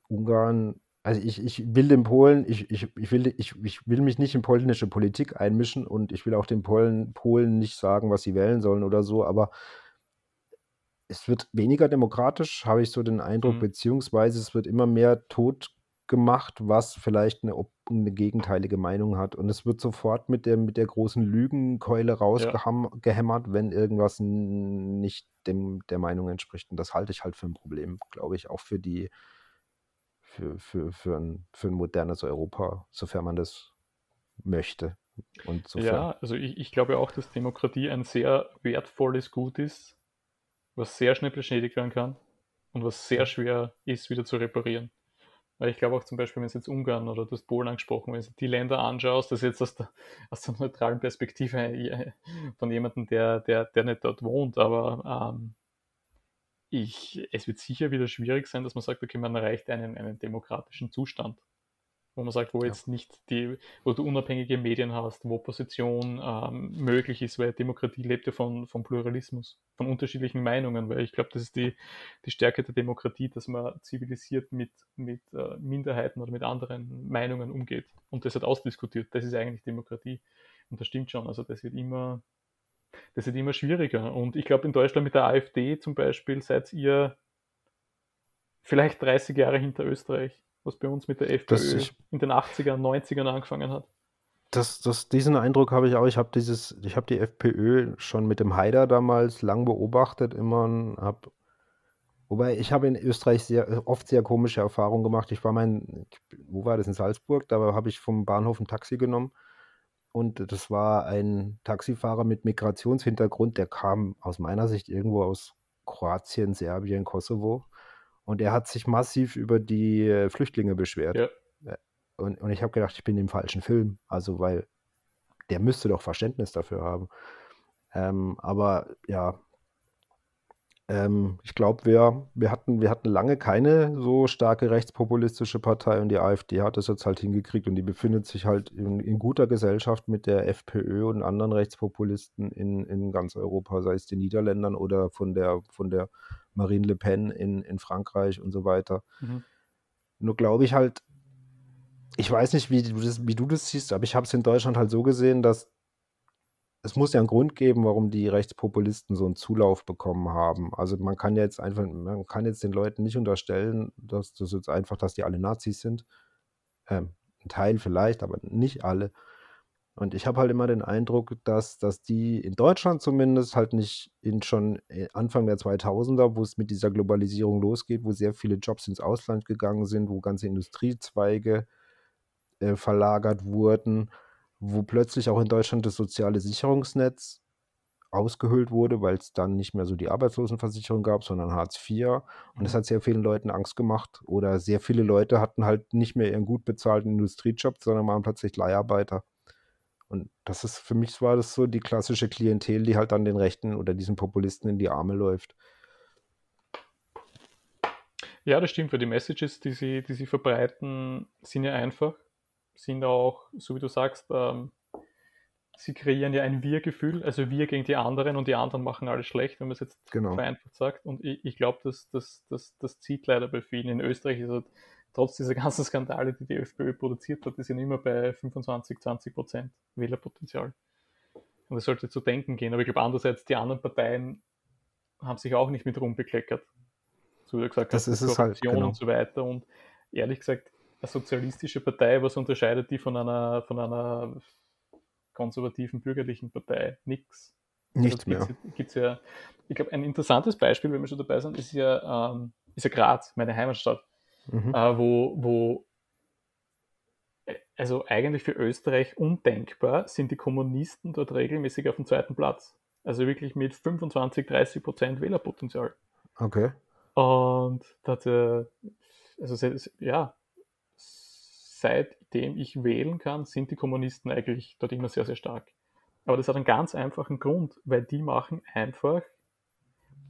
Ungarn, also ich, ich will den Polen, ich, ich, ich, will, ich, ich will mich nicht in polnische Politik einmischen und ich will auch den Polen, Polen nicht sagen, was sie wählen sollen oder so, aber es wird weniger demokratisch, habe ich so den Eindruck, mhm. beziehungsweise es wird immer mehr tot gemacht, was vielleicht eine, eine, gegenteilige Meinung hat. Und es wird sofort mit der, mit der großen Lügenkeule rausgehämmert, ja. wenn irgendwas nicht dem, der Meinung entspricht. Und das halte ich halt für ein Problem, glaube ich, auch für die, für, für, für, ein, für ein modernes Europa, sofern man das möchte. Und ja, also ich, ich glaube auch, dass Demokratie ein sehr wertvolles Gut ist, was sehr schnell beschädigt werden kann und was sehr schwer ist, wieder zu reparieren. Weil ich glaube auch zum Beispiel, wenn es jetzt Ungarn oder du hast Polen angesprochen, wenn du die Länder anschaust, das jetzt aus der, aus der neutralen Perspektive äh, von jemandem, der, der, der nicht dort wohnt, aber ähm, ich, es wird sicher wieder schwierig sein, dass man sagt, okay, man erreicht einen, einen demokratischen Zustand wo man sagt, wo ja. jetzt nicht die, wo du unabhängige Medien hast, wo Opposition ähm, möglich ist, weil Demokratie lebt ja von, von Pluralismus, von unterschiedlichen Meinungen, weil ich glaube, das ist die, die Stärke der Demokratie, dass man zivilisiert mit, mit äh, Minderheiten oder mit anderen Meinungen umgeht und das hat ausdiskutiert. Das ist eigentlich Demokratie. Und das stimmt schon. Also das wird immer, das wird immer schwieriger. Und ich glaube, in Deutschland mit der AfD zum Beispiel seid ihr vielleicht 30 Jahre hinter Österreich was bei uns mit der FPÖ ich, in den 80ern, 90ern angefangen hat. Das, das, diesen Eindruck habe ich auch. Ich habe dieses, ich habe die FPÖ schon mit dem Haider damals lang beobachtet, immer habe Wobei ich habe in Österreich sehr, oft sehr komische Erfahrungen gemacht. Ich war mein, wo war das in Salzburg? Da habe ich vom Bahnhof ein Taxi genommen und das war ein Taxifahrer mit Migrationshintergrund, der kam aus meiner Sicht irgendwo aus Kroatien, Serbien, Kosovo und er hat sich massiv über die äh, Flüchtlinge beschwert. Ja. Äh, und, und ich habe gedacht, ich bin im falschen Film. Also, weil der müsste doch Verständnis dafür haben. Ähm, aber ja, ähm, ich glaube, wir, wir, hatten, wir hatten lange keine so starke rechtspopulistische Partei und die AfD hat es jetzt halt hingekriegt und die befindet sich halt in, in, guter Gesellschaft mit der FPÖ und anderen Rechtspopulisten in, in ganz Europa, sei es den Niederländern oder von der, von der Marine Le Pen in, in Frankreich und so weiter. Mhm. Nur glaube ich halt, ich weiß nicht, wie du das, wie du das siehst, aber ich habe es in Deutschland halt so gesehen, dass es muss ja einen Grund geben, warum die Rechtspopulisten so einen Zulauf bekommen haben. Also man kann jetzt einfach, man kann jetzt den Leuten nicht unterstellen, dass das jetzt einfach, dass die alle Nazis sind. Ähm, ein Teil vielleicht, aber nicht alle. Und ich habe halt immer den Eindruck, dass, dass die in Deutschland zumindest halt nicht in schon äh, Anfang der 2000er, wo es mit dieser Globalisierung losgeht, wo sehr viele Jobs ins Ausland gegangen sind, wo ganze Industriezweige äh, verlagert wurden, wo plötzlich auch in Deutschland das soziale Sicherungsnetz ausgehöhlt wurde, weil es dann nicht mehr so die Arbeitslosenversicherung gab, sondern Hartz IV. Und das mhm. hat sehr vielen Leuten Angst gemacht. Oder sehr viele Leute hatten halt nicht mehr ihren gut bezahlten Industriejob, sondern waren plötzlich Leiharbeiter. Und das ist für mich war das so die klassische Klientel, die halt dann den Rechten oder diesen Populisten in die Arme läuft. Ja, das stimmt, weil die Messages, die sie, die sie verbreiten, sind ja einfach, sind auch, so wie du sagst, ähm, sie kreieren ja ein Wir-Gefühl, also wir gegen die anderen und die anderen machen alles schlecht, wenn man es jetzt genau. vereinfacht sagt. Und ich, ich glaube, das, das, das, das zieht leider bei vielen. In Österreich ist halt trotz dieser ganzen Skandale, die die FPÖ produziert hat, die sind immer bei 25, 20 Prozent Wählerpotenzial. Und das sollte zu denken gehen. Aber ich glaube, andererseits, die anderen Parteien haben sich auch nicht mit rumbekleckert. So wie du gesagt das hast, ist Korruption es halt, genau. und so weiter. Und ehrlich gesagt, eine sozialistische Partei, was unterscheidet die von einer, von einer konservativen bürgerlichen Partei? Nix. Nichts also mehr. Gibt's ja, ich glaube, ein interessantes Beispiel, wenn wir schon dabei sind, ist ja, ähm, ist ja Graz, meine Heimatstadt mhm. äh, wo, wo äh, also eigentlich für Österreich undenkbar sind die Kommunisten dort regelmäßig auf dem zweiten Platz. Also wirklich mit 25, 30 Prozent Wählerpotenzial. Okay. Und das, äh, also ja, seitdem ich wählen kann, sind die Kommunisten eigentlich dort immer sehr, sehr stark. Aber das hat einen ganz einfachen Grund, weil die machen einfach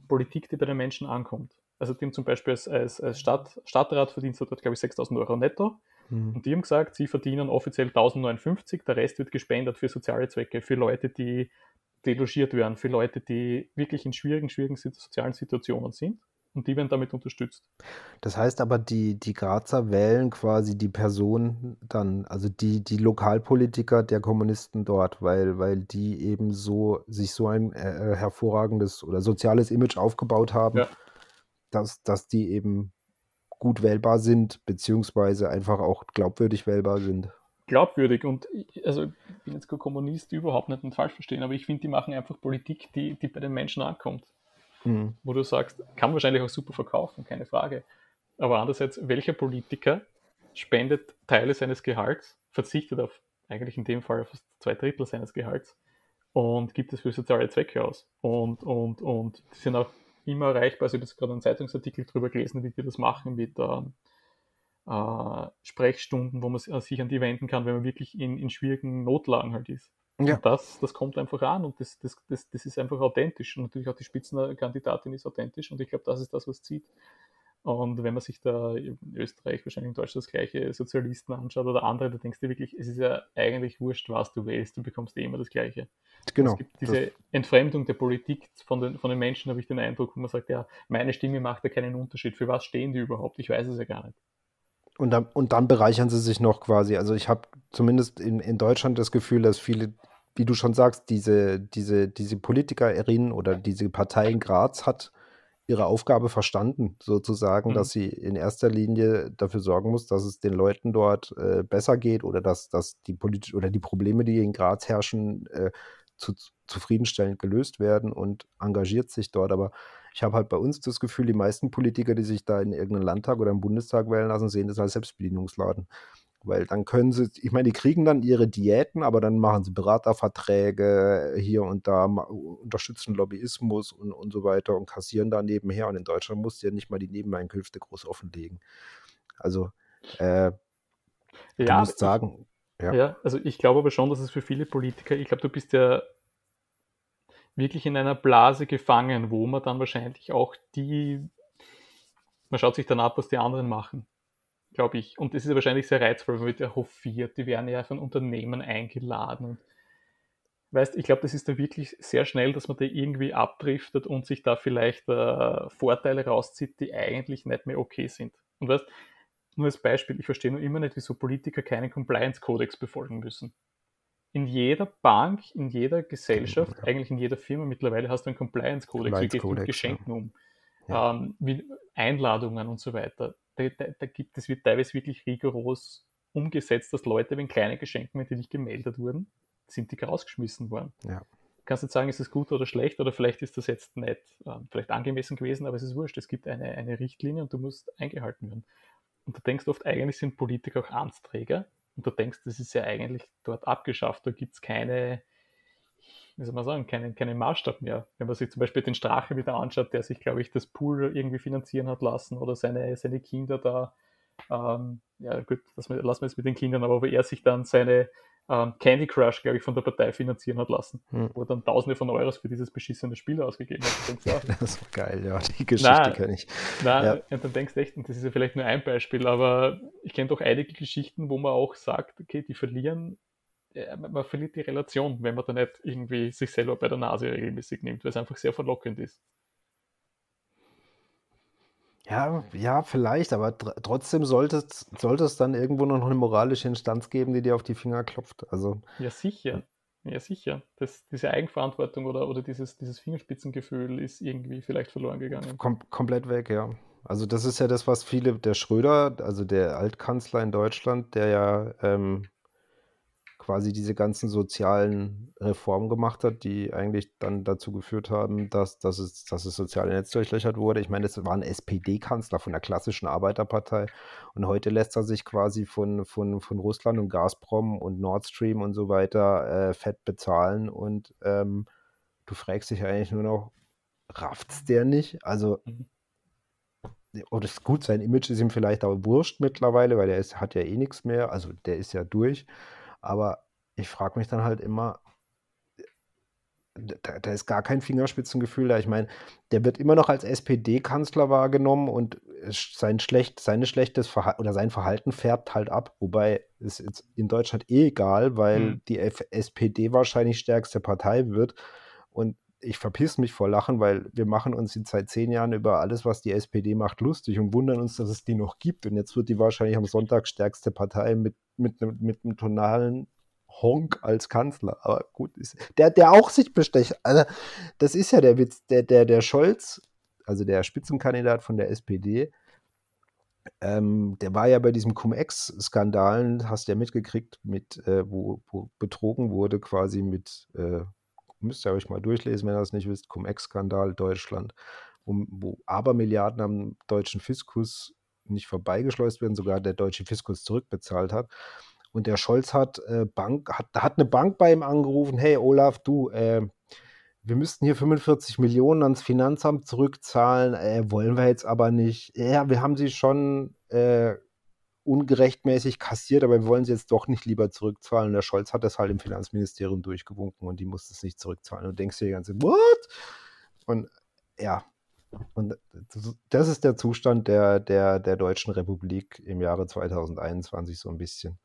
Politik, die bei den Menschen ankommt. Also die haben zum Beispiel als, als, als Stadt, Stadtrat verdient dort, glaube ich, 6000 Euro netto. Mhm. Und die haben gesagt, sie verdienen offiziell 1059, der Rest wird gespendet für soziale Zwecke, für Leute, die delogiert werden, für Leute, die wirklich in schwierigen, schwierigen sozialen Situationen sind. Und die werden damit unterstützt. Das heißt aber, die, die Grazer wählen quasi die Person dann, also die, die Lokalpolitiker der Kommunisten dort, weil, weil die eben so sich so ein äh, hervorragendes oder soziales Image aufgebaut haben. Ja dass, dass die eben gut wählbar sind, beziehungsweise einfach auch glaubwürdig wählbar sind. Glaubwürdig und ich, also ich bin jetzt kein Kommunist, überhaupt nicht, nicht falsch verstehen, aber ich finde, die machen einfach Politik, die, die bei den Menschen ankommt. Mhm. Wo du sagst, kann wahrscheinlich auch super verkaufen, keine Frage. Aber andererseits, welcher Politiker spendet Teile seines Gehalts, verzichtet auf eigentlich in dem Fall fast zwei Drittel seines Gehalts und gibt es für soziale Zwecke aus. Und, und, und die sind auch immer erreichbar. Also ich habe jetzt gerade einen Zeitungsartikel darüber gelesen, wie die das machen mit äh, äh, Sprechstunden, wo man sich an die wenden kann, wenn man wirklich in, in schwierigen Notlagen halt ist. Ja. Und das, das kommt einfach an und das, das, das, das ist einfach authentisch. Und natürlich auch die Spitzenkandidatin ist authentisch und ich glaube, das ist das, was zieht. Und wenn man sich da in Österreich, wahrscheinlich in Deutschland das gleiche Sozialisten anschaut oder andere, da denkst du wirklich, es ist ja eigentlich wurscht, was du wählst, du bekommst eh immer das Gleiche. Genau. Es gibt diese Entfremdung der Politik von den, von den Menschen, habe ich den Eindruck, wo man sagt, ja, meine Stimme macht ja keinen Unterschied. Für was stehen die überhaupt? Ich weiß es ja gar nicht. Und dann, und dann bereichern sie sich noch quasi. Also ich habe zumindest in, in Deutschland das Gefühl, dass viele, wie du schon sagst, diese, diese, diese Politikerinnen oder diese Partei in Graz hat ihre Aufgabe verstanden, sozusagen, mhm. dass sie in erster Linie dafür sorgen muss, dass es den Leuten dort äh, besser geht oder dass, dass die politisch oder die Probleme, die in Graz herrschen, äh, zu, zufriedenstellend gelöst werden und engagiert sich dort. Aber ich habe halt bei uns das Gefühl, die meisten Politiker, die sich da in irgendeinen Landtag oder im Bundestag wählen lassen, sehen das als Selbstbedienungsladen. Weil dann können sie, ich meine, die kriegen dann ihre Diäten, aber dann machen sie Beraterverträge hier und da, unterstützen Lobbyismus und, und so weiter und kassieren da nebenher. Und in Deutschland musst du ja nicht mal die Nebeneinkünfte groß offenlegen. Also, äh, du ja, musst sagen. Ja. ja, also ich glaube aber schon, dass es für viele Politiker, ich glaube, du bist ja wirklich in einer Blase gefangen, wo man dann wahrscheinlich auch die, man schaut sich dann ab, was die anderen machen glaube ich. Und das ist ja wahrscheinlich sehr reizvoll, man wird ja hofiert, die werden ja von Unternehmen eingeladen. Und weißt, ich glaube, das ist da wirklich sehr schnell, dass man da irgendwie abdriftet und sich da vielleicht äh, Vorteile rauszieht, die eigentlich nicht mehr okay sind. Und weißt, nur als Beispiel, ich verstehe nur immer nicht, wieso Politiker keinen Compliance-Kodex befolgen müssen. In jeder Bank, in jeder Gesellschaft, ja. eigentlich in jeder Firma mittlerweile hast du einen Compliance-Kodex, Compliance wie geht mit Geschenken ja. um, ja. ähm, wie Einladungen und so weiter da, da, da gibt es wird teilweise wirklich rigoros umgesetzt, dass Leute wenn kleine Geschenke, wenn die nicht gemeldet wurden, sind die rausgeschmissen worden. Ja. Du kannst nicht sagen, ist es gut oder schlecht oder vielleicht ist das jetzt nicht äh, vielleicht angemessen gewesen, aber es ist wurscht. Es gibt eine, eine Richtlinie und du musst eingehalten werden. Und du denkst oft, eigentlich sind Politiker auch Amtsträger und du denkst, das ist ja eigentlich dort abgeschafft. Da gibt es keine, wie soll man sagen, keinen, keinen Maßstab mehr. Wenn man sich zum Beispiel den Strache wieder anschaut, der sich, glaube ich, das Pool irgendwie finanzieren hat lassen oder seine, seine Kinder da, ähm, ja gut, wir, lassen wir jetzt mit den Kindern, aber wo er sich dann seine ähm, Candy Crush, glaube ich, von der Partei finanzieren hat lassen, hm. wo er dann Tausende von Euros für dieses beschissene Spiel ausgegeben hat. Denkst, ja, das ist geil, ja, die Geschichte kenne ich. Nein, ja. und dann denkst du echt, und das ist ja vielleicht nur ein Beispiel, aber ich kenne doch einige Geschichten, wo man auch sagt, okay, die verlieren man verliert die Relation, wenn man da nicht irgendwie sich selber bei der Nase regelmäßig nimmt, weil es einfach sehr verlockend ist. Ja, ja, vielleicht, aber tr trotzdem sollte es, sollte es dann irgendwo noch eine moralische Instanz geben, die dir auf die Finger klopft. Also, ja, sicher. Ja, sicher. Das, diese Eigenverantwortung oder, oder dieses, dieses Fingerspitzengefühl ist irgendwie vielleicht verloren gegangen. Kom komplett weg, ja. Also das ist ja das, was viele, der Schröder, also der Altkanzler in Deutschland, der ja ähm, quasi diese ganzen sozialen Reformen gemacht hat, die eigentlich dann dazu geführt haben, dass, dass, es, dass das soziale Netz durchlöchert wurde. Ich meine, es war ein SPD-Kanzler von der klassischen Arbeiterpartei und heute lässt er sich quasi von, von, von Russland und Gazprom und Nord Stream und so weiter äh, fett bezahlen und ähm, du fragst dich eigentlich nur noch, rafft's der nicht? Also mhm. oder ist gut, sein Image ist ihm vielleicht aber wurscht mittlerweile, weil er ist, hat ja eh nichts mehr, also der ist ja durch. Aber ich frage mich dann halt immer, da, da, ist gar kein Fingerspitzengefühl da. Ich meine, der wird immer noch als SPD-Kanzler wahrgenommen und sein schlecht, seine schlechtes Verhalten oder sein Verhalten färbt halt ab. Wobei es jetzt in Deutschland eh egal, weil hm. die F SPD wahrscheinlich stärkste Partei wird. Und ich verpiss mich vor Lachen, weil wir machen uns jetzt seit zehn Jahren über alles, was die SPD macht, lustig und wundern uns, dass es die noch gibt. Und jetzt wird die wahrscheinlich am Sonntag stärkste Partei mit, mit, mit einem tonalen Honk als Kanzler. Aber gut, ist, der, der auch sich bestecht. Also, das ist ja der Witz. Der, der, der Scholz, also der Spitzenkandidat von der SPD, ähm, der war ja bei diesem Cum-Ex-Skandalen, hast du ja mitgekriegt, mit, äh, wo, wo betrogen wurde, quasi mit äh, müsst ihr euch mal durchlesen, wenn ihr das nicht wisst, Cum-Ex-Skandal Deutschland, um, wo Abermilliarden am deutschen Fiskus nicht vorbeigeschleust werden, sogar der deutsche Fiskus zurückbezahlt hat. Und der Scholz hat, äh, Bank, hat, hat eine Bank bei ihm angerufen, hey Olaf, du, äh, wir müssten hier 45 Millionen ans Finanzamt zurückzahlen, äh, wollen wir jetzt aber nicht. Ja, wir haben sie schon äh, ungerechtmäßig kassiert, aber wir wollen sie jetzt doch nicht lieber zurückzahlen. Und der Scholz hat das halt im Finanzministerium durchgewunken und die musste es nicht zurückzahlen. Und du denkst dir die ganze, what? Und ja, und das ist der Zustand der, der, der Deutschen Republik im Jahre 2021 so ein bisschen.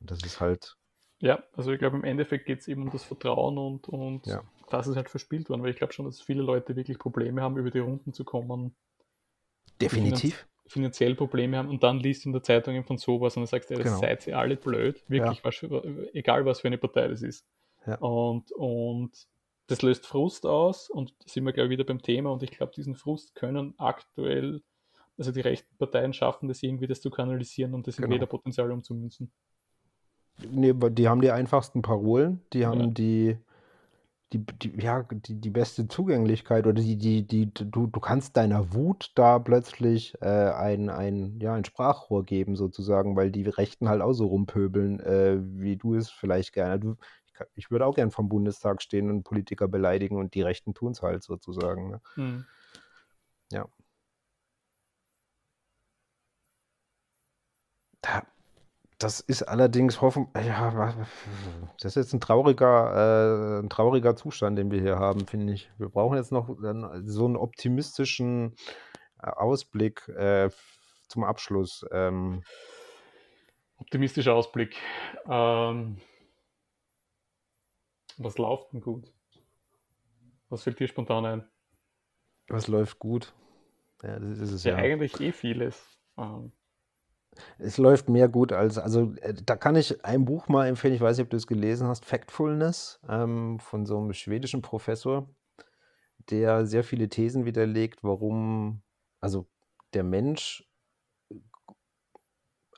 Und das ist halt. Ja, also ich glaube, im Endeffekt geht es eben um das Vertrauen und, und ja. das ist halt verspielt worden, weil ich glaube schon, dass viele Leute wirklich Probleme haben, über die Runden zu kommen. Definitiv finanziell Probleme haben und dann liest du in der Zeitung von sowas und dann sagst du, ja, genau. seid ihr alle blöd, wirklich, ja. was, egal was für eine Partei das ist. Ja. Und, und das löst Frust aus und da sind wir, glaube ich, wieder beim Thema und ich glaube, diesen Frust können aktuell, also die rechten Parteien schaffen das irgendwie, das zu kanalisieren und das in genau. jeder Potenzial umzumünzen. Nee, die haben die einfachsten Parolen, die haben ja. die die, die, ja, die, die beste Zugänglichkeit oder die, die, die, du, du kannst deiner Wut da plötzlich äh, ein, ein, ja, ein Sprachrohr geben, sozusagen, weil die Rechten halt auch so rumpöbeln, äh, wie du es vielleicht gerne. Du, ich, würde auch gern vom Bundestag stehen und Politiker beleidigen und die Rechten tun es halt sozusagen. Ne? Hm. Ja. Da, das ist allerdings hoffen, ja, das ist jetzt ein trauriger, äh, ein trauriger Zustand, den wir hier haben, finde ich. Wir brauchen jetzt noch so einen optimistischen äh, Ausblick äh, zum Abschluss. Ähm. Optimistischer Ausblick. Ähm, was läuft denn gut? Was fällt dir spontan ein? Was läuft gut? Ja, das ist es ja. ja. eigentlich eh vieles. Ähm, es läuft mehr gut als, also äh, da kann ich ein Buch mal empfehlen, ich weiß nicht, ob du es gelesen hast, Factfulness ähm, von so einem schwedischen Professor, der sehr viele Thesen widerlegt, warum, also der Mensch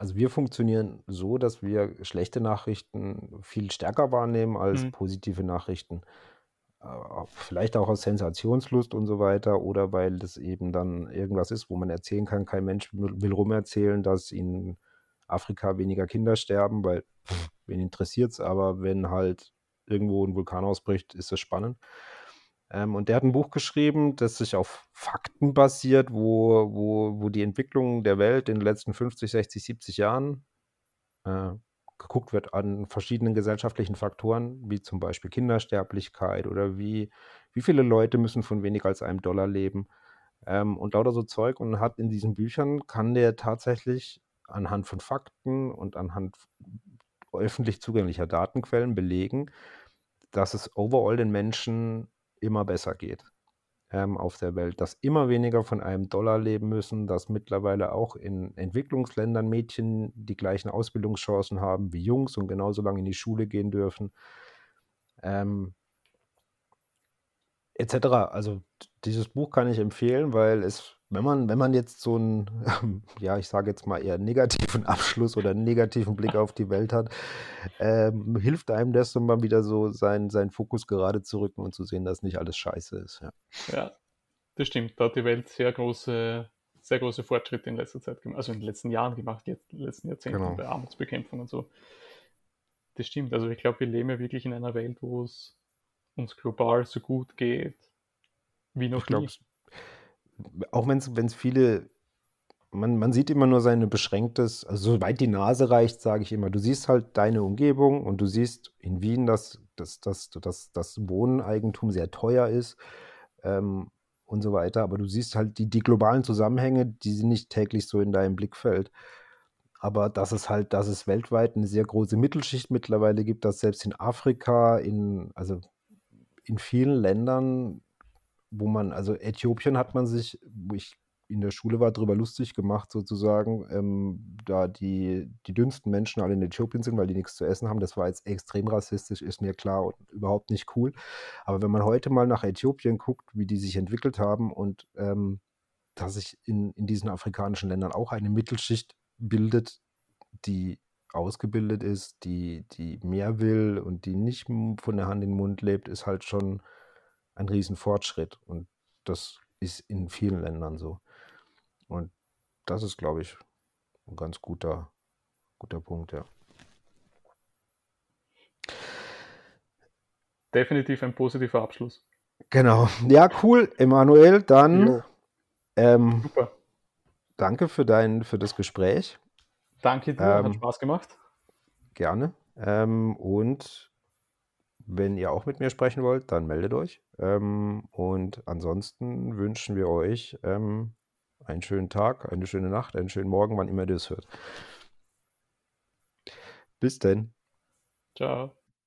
also wir funktionieren so, dass wir schlechte Nachrichten viel stärker wahrnehmen als Mhm. positive Nachrichten. Äh, vielleicht auch aus Sensationslust und so weiter oder weil das eben dann irgendwas ist, wo man erzählen kann. Kein Mensch will, rumerzählen, dass in Afrika weniger Kinder sterben, weil pff, wen interessiert es, aber wenn halt irgendwo ein Vulkan ausbricht, ist das spannend. Ähm, und der hat ein Buch geschrieben, das sich auf Fakten basiert, wo, wo, wo die Entwicklung der Welt in den letzten 50, 60, 70 Jahren äh, geguckt wird an verschiedenen gesellschaftlichen Faktoren, wie zum Beispiel Kindersterblichkeit oder wie, wie viele Leute müssen von weniger als einem Dollar leben. Ähm, und lauter so Zeug und hat in diesen Büchern, kann der tatsächlich anhand von Fakten und anhand öffentlich zugänglicher Datenquellen belegen, dass es overall den Menschen immer besser geht ähm, auf der Welt, dass immer weniger von einem Dollar leben müssen, dass mittlerweile auch in Entwicklungsländern Mädchen die gleichen Ausbildungschancen haben wie Jungs und genauso lange in die Schule gehen dürfen. Ähm, etc. Also dieses Buch kann ich empfehlen, weil es, wenn man, wenn man jetzt so einen, ja, ich sage jetzt mal eher negativen Abschluss oder einen negativen Blick auf die Welt hat, ähm, hilft einem das, um mal wieder so seinen sein Fokus gerade zu rücken und zu sehen, dass nicht alles scheiße ist. Ja, Ja, das stimmt. Da hat die Welt sehr große, sehr große Fortschritte in letzter Zeit gemacht, also in den letzten Jahren gemacht, jetzt in den letzten Jahrzehnten Genau. bei Armutsbekämpfung und so. Das stimmt. Also ich glaube, wir leben ja wirklich in einer Welt, wo es uns global so gut geht wie noch ich nie. Auch wenn es viele, man, man sieht immer nur sein beschränktes, also soweit die Nase reicht, sage ich immer, du siehst halt deine Umgebung und du siehst in Wien, dass, dass, dass, dass das Wohneigentum sehr teuer ist ähm, und so weiter, aber du siehst halt die, die globalen Zusammenhänge, die sind nicht täglich so in deinem Blickfeld. Aber dass es halt, dass es weltweit eine sehr große Mittelschicht mittlerweile gibt, dass selbst in Afrika, in, also in vielen Ländern, wo man, also Äthiopien hat man sich, wo ich in der Schule war, darüber lustig gemacht, sozusagen, ähm, da die, die dünnsten Menschen alle in Äthiopien sind, weil die nichts zu essen haben. Das war jetzt extrem rassistisch, ist mir klar und überhaupt nicht cool. Aber wenn man heute mal nach Äthiopien guckt, wie die sich entwickelt haben und ähm, dass sich in, in diesen afrikanischen Ländern auch eine Mittelschicht bildet, die ausgebildet ist, die, die mehr will und die nicht von der Hand in den Mund lebt, ist halt schon ein Riesenfortschritt. Und das ist in vielen Ländern so. Und das ist, glaube ich, ein ganz guter, guter Punkt, ja. Definitiv ein positiver Abschluss. Genau. Ja, cool, Emanuel. Dann ähm, Super. danke für dein, für das Gespräch. Danke dir, hat Ähm, Spaß gemacht. Gerne. Ähm, und wenn ihr auch mit mir sprechen wollt, dann meldet euch. Ähm, und ansonsten wünschen wir euch ähm, einen schönen Tag, eine schöne Nacht, einen schönen Morgen, wann immer ihr das hört. Bis denn. Ciao.